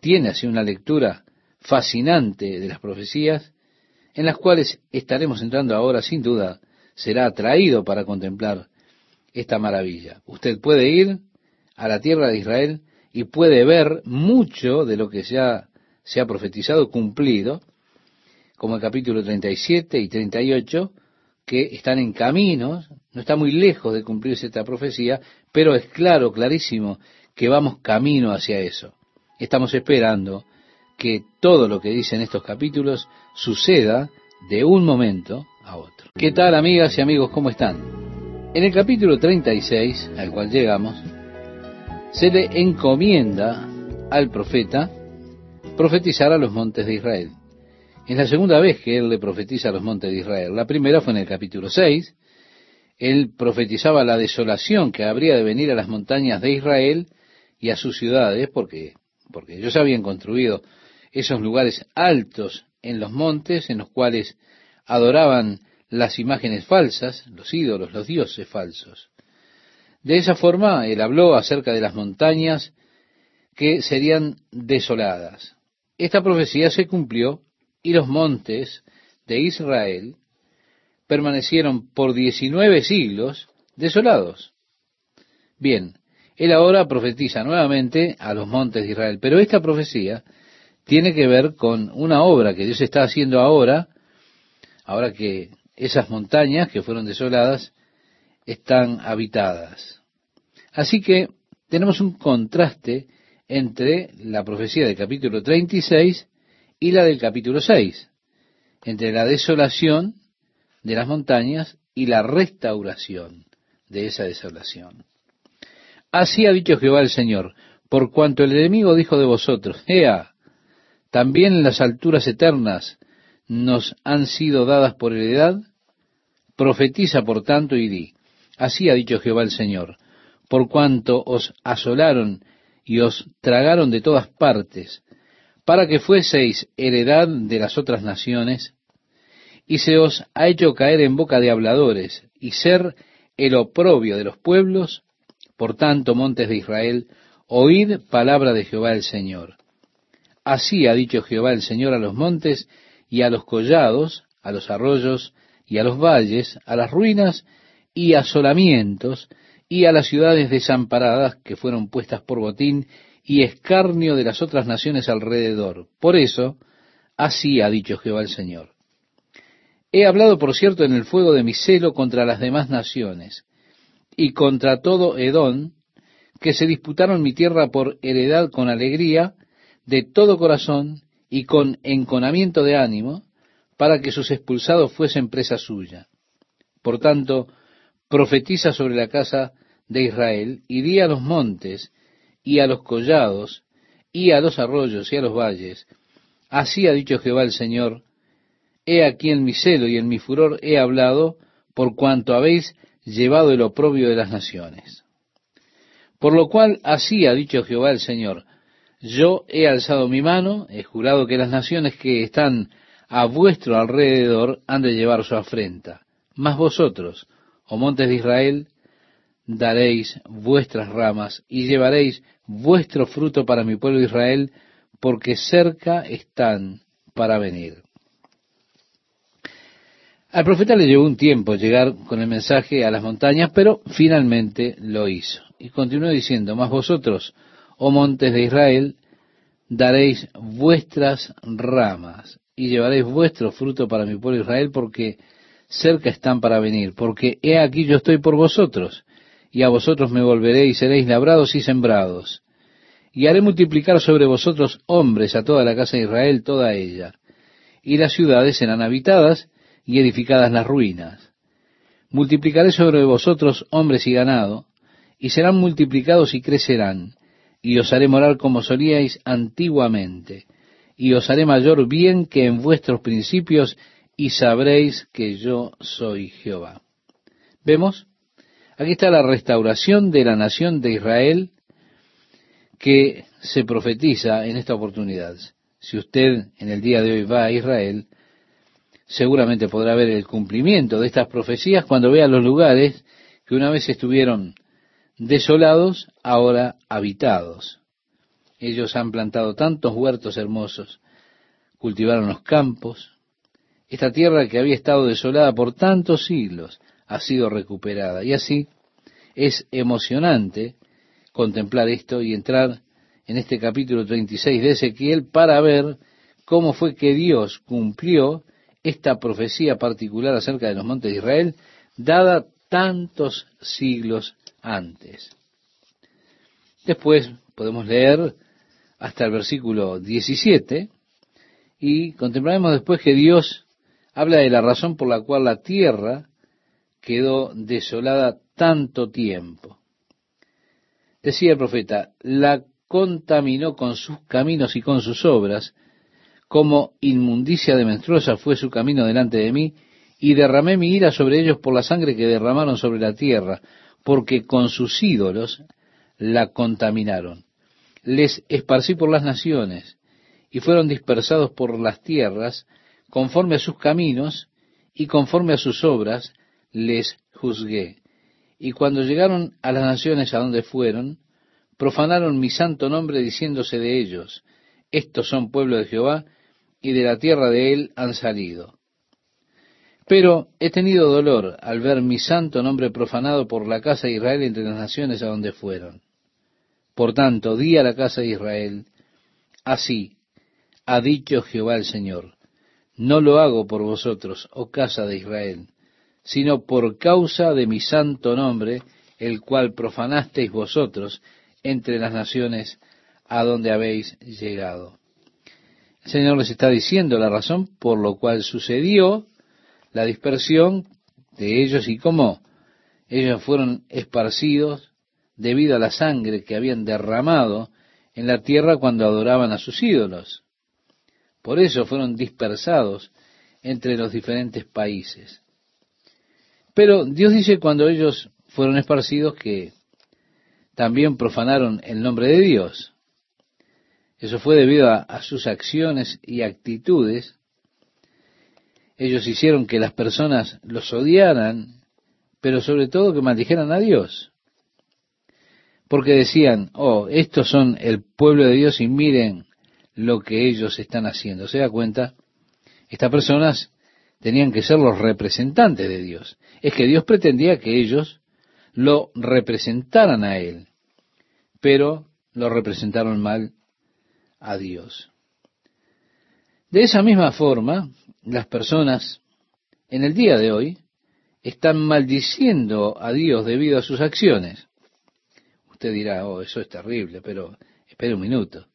tiene así una lectura fascinante de las profecías, en las cuales estaremos entrando ahora, sin duda, será atraído para contemplar esta maravilla. Usted puede ir a la tierra de Israel y puede ver mucho de lo que ya se ha profetizado cumplido, como el capítulo 37 y 38, que están en camino, no está muy lejos de cumplirse esta profecía, pero es claro, clarísimo, que vamos camino hacia eso. Estamos esperando que todo lo que dicen estos capítulos suceda de un momento a otro. ¿Qué tal amigas y amigos? ¿Cómo están? En el capítulo 36, al cual llegamos, se le encomienda al profeta profetizar a los montes de Israel. Es la segunda vez que él le profetiza a los montes de Israel. La primera fue en el capítulo 6. Él profetizaba la desolación que habría de venir a las montañas de Israel y a sus ciudades, porque, porque ellos habían construido esos lugares altos en los montes en los cuales adoraban las imágenes falsas, los ídolos, los dioses falsos. De esa forma, él habló acerca de las montañas que serían desoladas. Esta profecía se cumplió y los montes de Israel permanecieron por 19 siglos desolados. Bien, él ahora profetiza nuevamente a los montes de Israel, pero esta profecía tiene que ver con una obra que Dios está haciendo ahora, ahora que esas montañas que fueron desoladas están habitadas. Así que tenemos un contraste entre la profecía del capítulo 36 y la del capítulo 6, entre la desolación de las montañas y la restauración de esa desolación. Así ha dicho Jehová el Señor, por cuanto el enemigo dijo de vosotros, Ea, también las alturas eternas nos han sido dadas por heredad, profetiza por tanto y di, así ha dicho Jehová el Señor, por cuanto os asolaron y os tragaron de todas partes, para que fueseis heredad de las otras naciones, y se os ha hecho caer en boca de habladores y ser el oprobio de los pueblos, por tanto, montes de Israel, oíd palabra de Jehová el Señor. Así ha dicho Jehová el Señor a los montes y a los collados, a los arroyos y a los valles, a las ruinas y asolamientos, y a las ciudades desamparadas que fueron puestas por botín y escarnio de las otras naciones alrededor. Por eso, así ha dicho Jehová el Señor. He hablado, por cierto, en el fuego de mi celo contra las demás naciones, y contra todo Edón, que se disputaron mi tierra por heredad con alegría, de todo corazón y con enconamiento de ánimo, para que sus expulsados fuesen presa suya. Por tanto, profetiza sobre la casa de Israel, y di a los montes, y a los collados, y a los arroyos, y a los valles. Así ha dicho Jehová el Señor, He aquí en mi celo y en mi furor he hablado, por cuanto habéis llevado el oprobio de las naciones. Por lo cual así ha dicho Jehová el Señor, yo he alzado mi mano, he jurado que las naciones que están a vuestro alrededor han de llevar su afrenta. Mas vosotros, oh montes de Israel, daréis vuestras ramas y llevaréis vuestro fruto para mi pueblo Israel, porque cerca están para venir. Al profeta le llevó un tiempo llegar con el mensaje a las montañas, pero finalmente lo hizo. Y continuó diciendo, mas vosotros, oh montes de Israel, daréis vuestras ramas y llevaréis vuestro fruto para mi pueblo Israel, porque cerca están para venir, porque he aquí yo estoy por vosotros, y a vosotros me volveré y seréis labrados y sembrados. Y haré multiplicar sobre vosotros hombres a toda la casa de Israel, toda ella. Y las ciudades serán habitadas y edificadas las ruinas. Multiplicaré sobre vosotros hombres y ganado, y serán multiplicados y crecerán, y os haré morar como solíais antiguamente, y os haré mayor bien que en vuestros principios, y sabréis que yo soy Jehová. ¿Vemos? Aquí está la restauración de la nación de Israel que se profetiza en esta oportunidad. Si usted en el día de hoy va a Israel, seguramente podrá ver el cumplimiento de estas profecías cuando vea los lugares que una vez estuvieron desolados, ahora habitados. Ellos han plantado tantos huertos hermosos, cultivaron los campos. Esta tierra que había estado desolada por tantos siglos, ha sido recuperada. Y así es emocionante contemplar esto y entrar en este capítulo 36 de Ezequiel para ver cómo fue que Dios cumplió esta profecía particular acerca de los montes de Israel, dada tantos siglos antes. Después podemos leer hasta el versículo 17 y contemplaremos después que Dios habla de la razón por la cual la tierra quedó desolada tanto tiempo. Decía el profeta, la contaminó con sus caminos y con sus obras, como inmundicia de menstruosa fue su camino delante de mí, y derramé mi ira sobre ellos por la sangre que derramaron sobre la tierra, porque con sus ídolos la contaminaron. Les esparcí por las naciones, y fueron dispersados por las tierras, conforme a sus caminos y conforme a sus obras, les juzgué. Y cuando llegaron a las naciones a donde fueron, profanaron mi santo nombre diciéndose de ellos, estos son pueblo de Jehová, y de la tierra de él han salido. Pero he tenido dolor al ver mi santo nombre profanado por la casa de Israel entre las naciones a donde fueron. Por tanto, di a la casa de Israel, así ha dicho Jehová el Señor, no lo hago por vosotros, oh casa de Israel, sino por causa de mi santo nombre, el cual profanasteis vosotros entre las naciones a donde habéis llegado. El Señor les está diciendo la razón por lo cual sucedió la dispersión de ellos y cómo ellos fueron esparcidos debido a la sangre que habían derramado en la tierra cuando adoraban a sus ídolos. Por eso fueron dispersados entre los diferentes países. Pero Dios dice cuando ellos fueron esparcidos que también profanaron el nombre de Dios. Eso fue debido a, sus acciones y actitudes. Ellos hicieron que las personas los odiaran, pero sobre todo que maldijeran a Dios. Porque decían, oh, estos son el pueblo de Dios y miren lo que ellos están haciendo. ¿Se da cuenta? Estas personas tenían que ser los representantes de Dios. Es que Dios pretendía que ellos lo representaran a Él, pero lo representaron mal a Dios. De esa misma forma, las personas en el día de hoy están maldiciendo a Dios debido a sus acciones. Usted dirá, oh, eso es terrible, pero espere un minuto.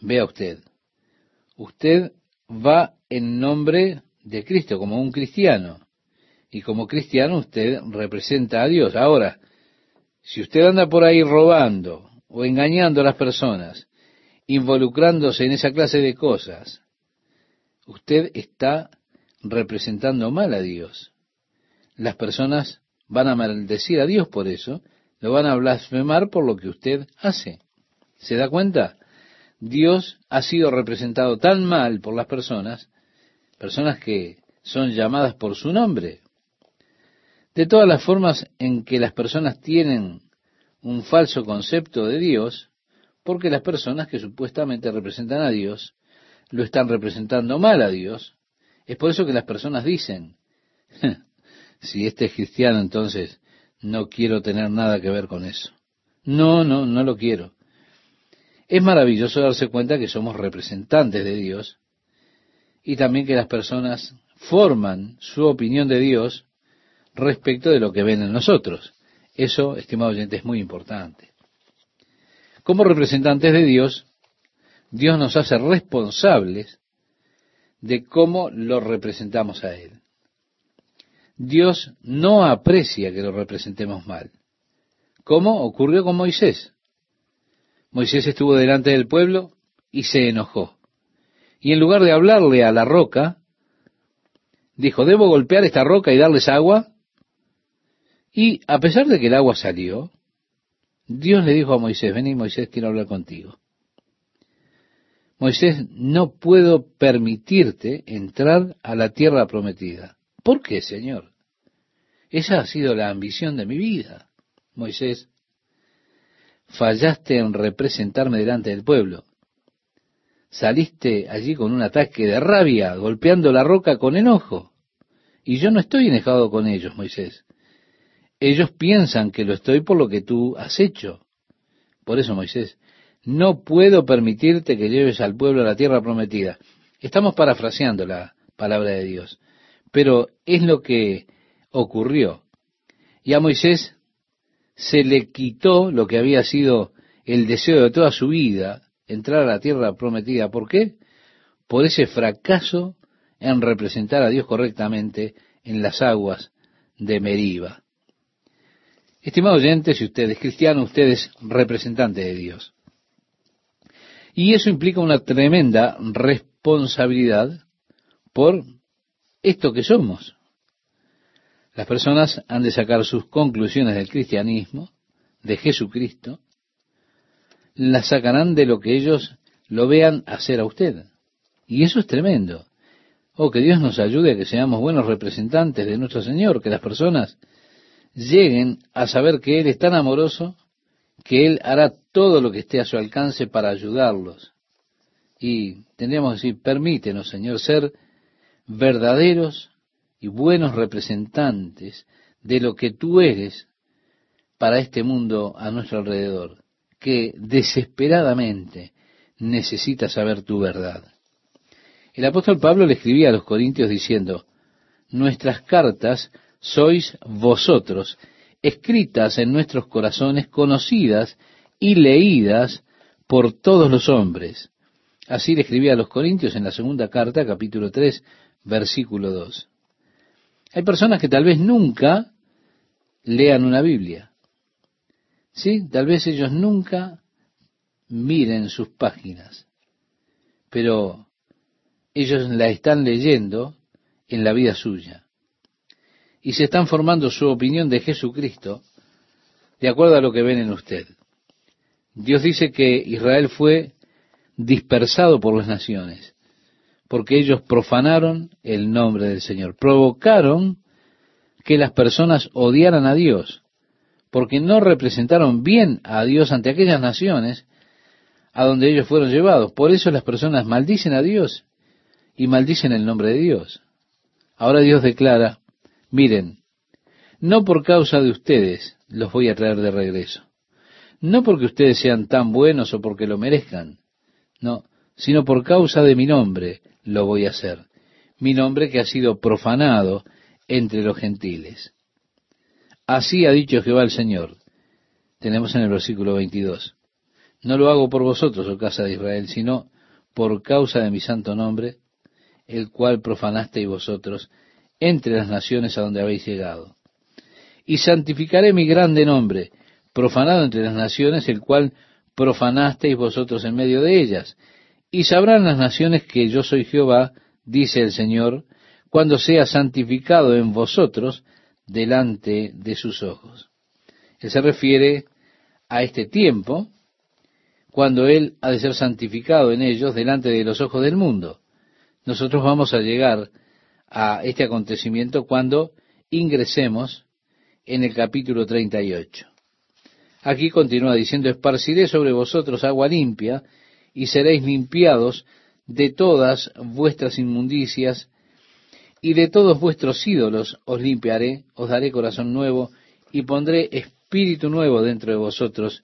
Vea usted, usted va en nombre de Cristo como un cristiano. Y como cristiano usted representa a Dios. Ahora, si usted anda por ahí robando o engañando a las personas, involucrándose en esa clase de cosas, usted está representando mal a Dios. Las personas van a maldecir a Dios por eso, lo van a blasfemar por lo que usted hace. ¿Se da cuenta? Dios ha sido representado tan mal por las personas, personas que son llamadas por su nombre. De todas las formas en que las personas tienen un falso concepto de Dios, porque las personas que supuestamente representan a Dios lo están representando mal a Dios, es por eso que las personas dicen, si este es cristiano, entonces no quiero tener nada que ver con eso. No, no, no lo quiero. Es maravilloso darse cuenta que somos representantes de Dios y también que las personas forman su opinión de Dios respecto de lo que ven en nosotros. Eso, estimado oyente, es muy importante. Como representantes de Dios, Dios nos hace responsables de cómo lo representamos a Él. Dios no aprecia que lo representemos mal. ¿Cómo ocurrió con Moisés? Moisés estuvo delante del pueblo y se enojó. Y en lugar de hablarle a la roca, dijo, ¿debo golpear esta roca y darles agua? Y a pesar de que el agua salió, Dios le dijo a Moisés, vení Moisés, quiero hablar contigo. Moisés, no puedo permitirte entrar a la tierra prometida. ¿Por qué, Señor? Esa ha sido la ambición de mi vida. Moisés, fallaste en representarme delante del pueblo. Saliste allí con un ataque de rabia, golpeando la roca con enojo. Y yo no estoy enojado con ellos, Moisés. Ellos piensan que lo estoy por lo que tú has hecho. Por eso, Moisés, no puedo permitirte que lleves al pueblo a la tierra prometida. Estamos parafraseando la palabra de Dios, pero es lo que ocurrió. Y a Moisés se le quitó lo que había sido el deseo de toda su vida, entrar a la tierra prometida. ¿Por qué? Por ese fracaso en representar a Dios correctamente en las aguas de Meriba. Estimado oyente, si usted es cristiano, usted es representante de Dios. Y eso implica una tremenda responsabilidad por esto que somos. Las personas han de sacar sus conclusiones del cristianismo, de Jesucristo, las sacarán de lo que ellos lo vean hacer a usted. Y eso es tremendo. Oh, que Dios nos ayude a que seamos buenos representantes de nuestro Señor, que las personas lleguen a saber que Él es tan amoroso que Él hará todo lo que esté a su alcance para ayudarlos. Y tendríamos que decir, permítenos, Señor, ser verdaderos y buenos representantes de lo que tú eres para este mundo a nuestro alrededor, que desesperadamente necesita saber tu verdad. El apóstol Pablo le escribía a los Corintios diciendo, nuestras cartas sois vosotros, escritas en nuestros corazones, conocidas y leídas por todos los hombres. Así le escribía a los Corintios en la segunda carta, capítulo 3, versículo 2. Hay personas que tal vez nunca lean una Biblia. Sí, tal vez ellos nunca miren sus páginas, pero ellos la están leyendo en la vida suya. Y se están formando su opinión de Jesucristo de acuerdo a lo que ven en usted. Dios dice que Israel fue dispersado por las naciones, porque ellos profanaron el nombre del Señor, provocaron que las personas odiaran a Dios, porque no representaron bien a Dios ante aquellas naciones a donde ellos fueron llevados. Por eso las personas maldicen a Dios y maldicen el nombre de Dios. Ahora Dios declara, miren, no por causa de ustedes los voy a traer de regreso. No porque ustedes sean tan buenos o porque lo merezcan. No, sino por causa de mi nombre lo voy a hacer. Mi nombre que ha sido profanado entre los gentiles. Así ha dicho Jehová el Señor. Tenemos en el versículo 22. No lo hago por vosotros, oh casa de Israel, sino por causa de mi santo nombre, el cual profanasteis vosotros entre las naciones a donde habéis llegado. Y santificaré mi grande nombre, profanado entre las naciones, el cual profanasteis vosotros en medio de ellas. Y sabrán las naciones que yo soy Jehová, dice el Señor, cuando sea santificado en vosotros delante de sus ojos. Él se refiere a este tiempo, cuando Él ha de ser santificado en ellos delante de los ojos del mundo. Nosotros vamos a llegar a este acontecimiento cuando ingresemos en el capítulo 38. Aquí continúa diciendo, esparciré sobre vosotros agua limpia y seréis limpiados de todas vuestras inmundicias y de todos vuestros ídolos os limpiaré, os daré corazón nuevo y pondré espíritu nuevo dentro de vosotros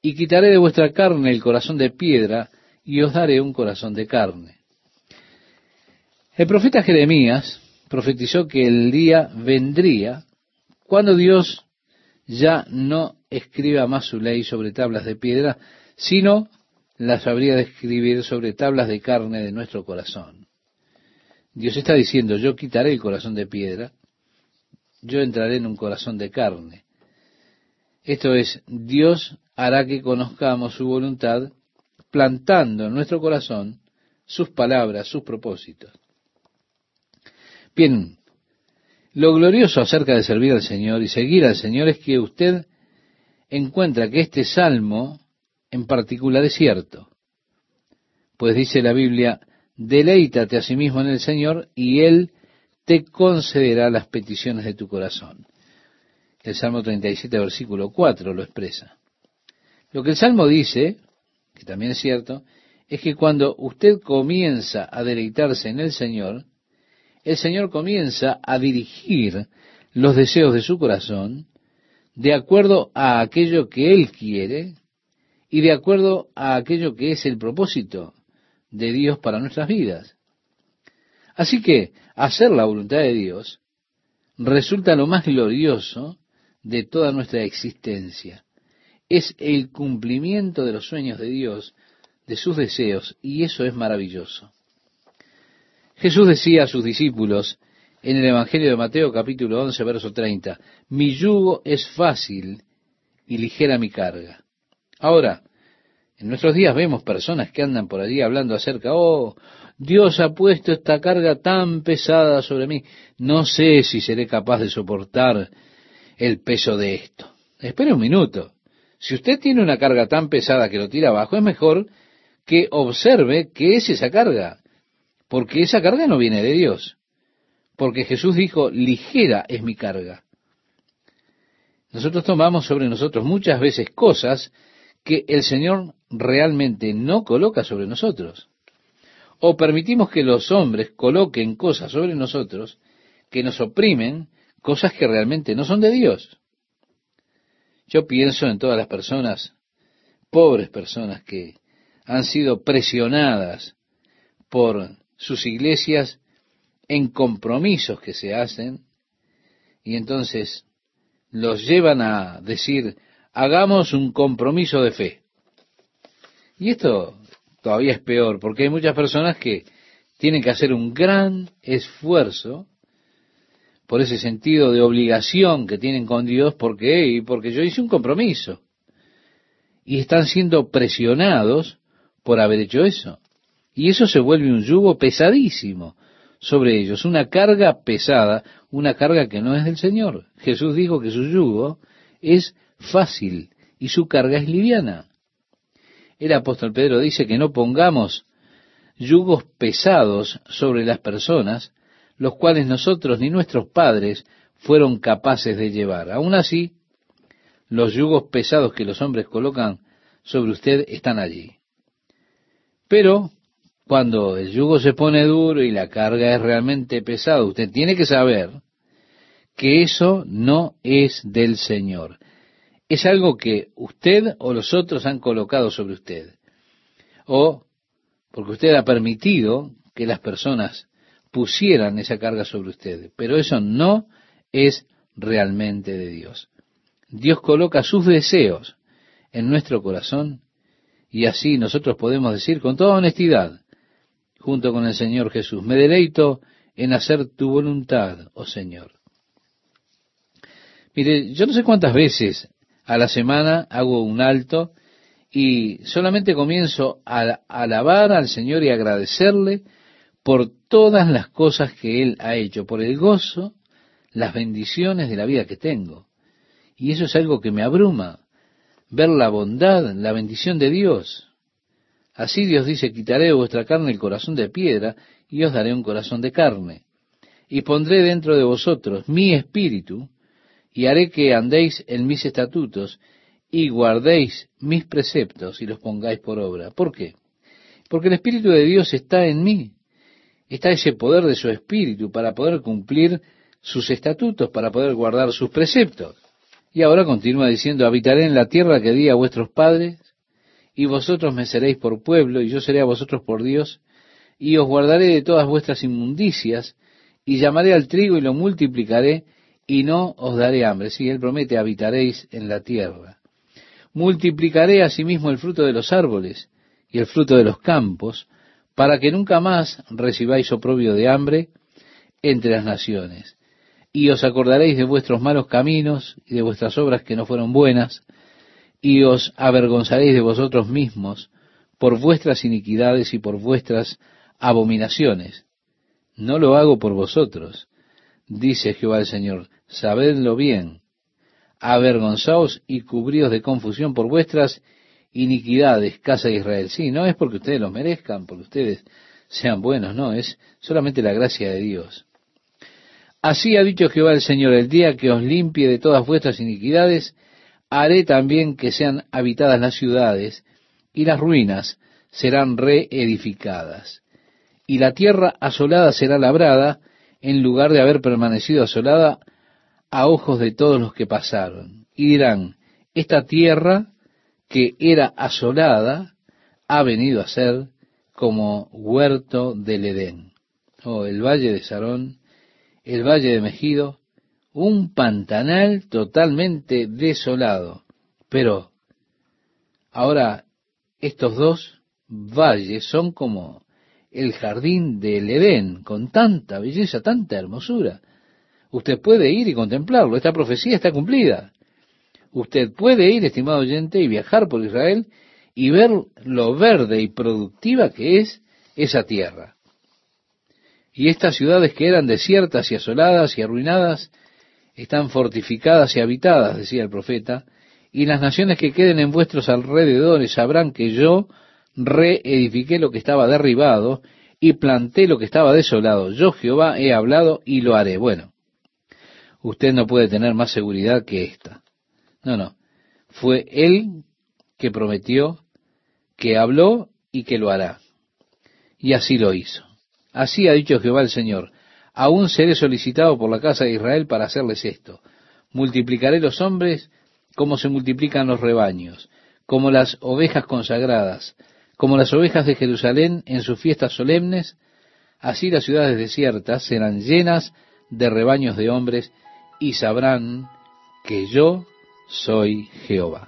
y quitaré de vuestra carne el corazón de piedra, y os daré un corazón de carne. El profeta Jeremías profetizó que el día vendría cuando Dios ya no escriba más su ley sobre tablas de piedra, sino las habría de escribir sobre tablas de carne de nuestro corazón. Dios está diciendo, yo quitaré el corazón de piedra, yo entraré en un corazón de carne. Esto es, Dios hará que conozcamos su voluntad, plantando en nuestro corazón sus palabras, sus propósitos. Bien, lo glorioso acerca de servir al Señor y seguir al Señor es que usted encuentra que este salmo en particular es cierto. Pues dice la Biblia, deleítate a sí mismo en el Señor y Él te concederá las peticiones de tu corazón. El Salmo 37, versículo 4 lo expresa. Lo que el Salmo dice, que también es cierto, es que cuando usted comienza a deleitarse en el Señor, el Señor comienza a dirigir los deseos de su corazón de acuerdo a aquello que Él quiere y de acuerdo a aquello que es el propósito de Dios para nuestras vidas. Así que hacer la voluntad de Dios resulta lo más glorioso de toda nuestra existencia. Es el cumplimiento de los sueños de Dios, de sus deseos, y eso es maravilloso. Jesús decía a sus discípulos en el Evangelio de Mateo capítulo 11, verso 30, mi yugo es fácil y ligera mi carga. Ahora, en nuestros días vemos personas que andan por allí hablando acerca, oh, Dios ha puesto esta carga tan pesada sobre mí, no sé si seré capaz de soportar el peso de esto. Espere un minuto. Si usted tiene una carga tan pesada que lo tira abajo, es mejor que observe qué es esa carga, porque esa carga no viene de Dios. Porque Jesús dijo, ligera es mi carga. Nosotros tomamos sobre nosotros muchas veces cosas que el Señor realmente no coloca sobre nosotros. O permitimos que los hombres coloquen cosas sobre nosotros que nos oprimen cosas que realmente no son de Dios. Yo pienso en todas las personas, pobres personas que han sido presionadas por sus iglesias en compromisos que se hacen y entonces los llevan a decir, hagamos un compromiso de fe. Y esto todavía es peor, porque hay muchas personas que tienen que hacer un gran esfuerzo por ese sentido de obligación que tienen con Dios, porque y porque yo hice un compromiso. Y están siendo presionados por haber hecho eso. Y eso se vuelve un yugo pesadísimo sobre ellos, una carga pesada, una carga que no es del Señor. Jesús dijo que su yugo es fácil y su carga es liviana. El apóstol Pedro dice que no pongamos yugos pesados sobre las personas, los cuales nosotros ni nuestros padres fueron capaces de llevar. Aún así, los yugos pesados que los hombres colocan sobre usted están allí. Pero cuando el yugo se pone duro y la carga es realmente pesada, usted tiene que saber que eso no es del Señor. Es algo que usted o los otros han colocado sobre usted. O porque usted ha permitido que las personas pusieran esa carga sobre usted. Pero eso no es realmente de Dios. Dios coloca sus deseos en nuestro corazón y así nosotros podemos decir con toda honestidad, junto con el Señor Jesús, me deleito en hacer tu voluntad, oh Señor. Mire, yo no sé cuántas veces a la semana hago un alto y solamente comienzo a alabar al Señor y agradecerle por todas las cosas que Él ha hecho, por el gozo, las bendiciones de la vida que tengo. Y eso es algo que me abruma, ver la bondad, la bendición de Dios. Así Dios dice, quitaré de vuestra carne el corazón de piedra y os daré un corazón de carne. Y pondré dentro de vosotros mi espíritu y haré que andéis en mis estatutos y guardéis mis preceptos y los pongáis por obra. ¿Por qué? Porque el Espíritu de Dios está en mí. Está ese poder de su Espíritu para poder cumplir sus estatutos, para poder guardar sus preceptos. Y ahora continúa diciendo, habitaré en la tierra que di a vuestros padres, y vosotros me seréis por pueblo, y yo seré a vosotros por Dios, y os guardaré de todas vuestras inmundicias, y llamaré al trigo y lo multiplicaré, y no os daré hambre. Si él promete, habitaréis en la tierra. Multiplicaré asimismo el fruto de los árboles y el fruto de los campos, para que nunca más recibáis oprobio de hambre entre las naciones y os acordaréis de vuestros malos caminos y de vuestras obras que no fueron buenas, y os avergonzaréis de vosotros mismos por vuestras iniquidades y por vuestras abominaciones. No lo hago por vosotros, dice Jehová el Señor, sabedlo bien, avergonzaos y cubríos de confusión por vuestras iniquidades, casa de Israel. Sí, no es porque ustedes los merezcan, porque ustedes sean buenos, no, es solamente la gracia de Dios. Así ha dicho Jehová el Señor, el día que os limpie de todas vuestras iniquidades, haré también que sean habitadas las ciudades, y las ruinas serán reedificadas. Y la tierra asolada será labrada, en lugar de haber permanecido asolada a ojos de todos los que pasaron. Y dirán, esta tierra que era asolada ha venido a ser como huerto del Edén. Oh, el valle de Sarón el valle de Mejido, un pantanal totalmente desolado. Pero ahora estos dos valles son como el jardín del Edén, con tanta belleza, tanta hermosura. Usted puede ir y contemplarlo, esta profecía está cumplida. Usted puede ir, estimado oyente, y viajar por Israel y ver lo verde y productiva que es esa tierra. Y estas ciudades que eran desiertas y asoladas y arruinadas, están fortificadas y habitadas, decía el profeta, y las naciones que queden en vuestros alrededores sabrán que yo reedifiqué lo que estaba derribado y planté lo que estaba desolado. Yo Jehová he hablado y lo haré. Bueno, usted no puede tener más seguridad que esta. No, no. Fue él que prometió, que habló y que lo hará. Y así lo hizo. Así ha dicho Jehová el Señor, aún seré solicitado por la casa de Israel para hacerles esto. Multiplicaré los hombres como se multiplican los rebaños, como las ovejas consagradas, como las ovejas de Jerusalén en sus fiestas solemnes, así las ciudades desiertas serán llenas de rebaños de hombres y sabrán que yo soy Jehová.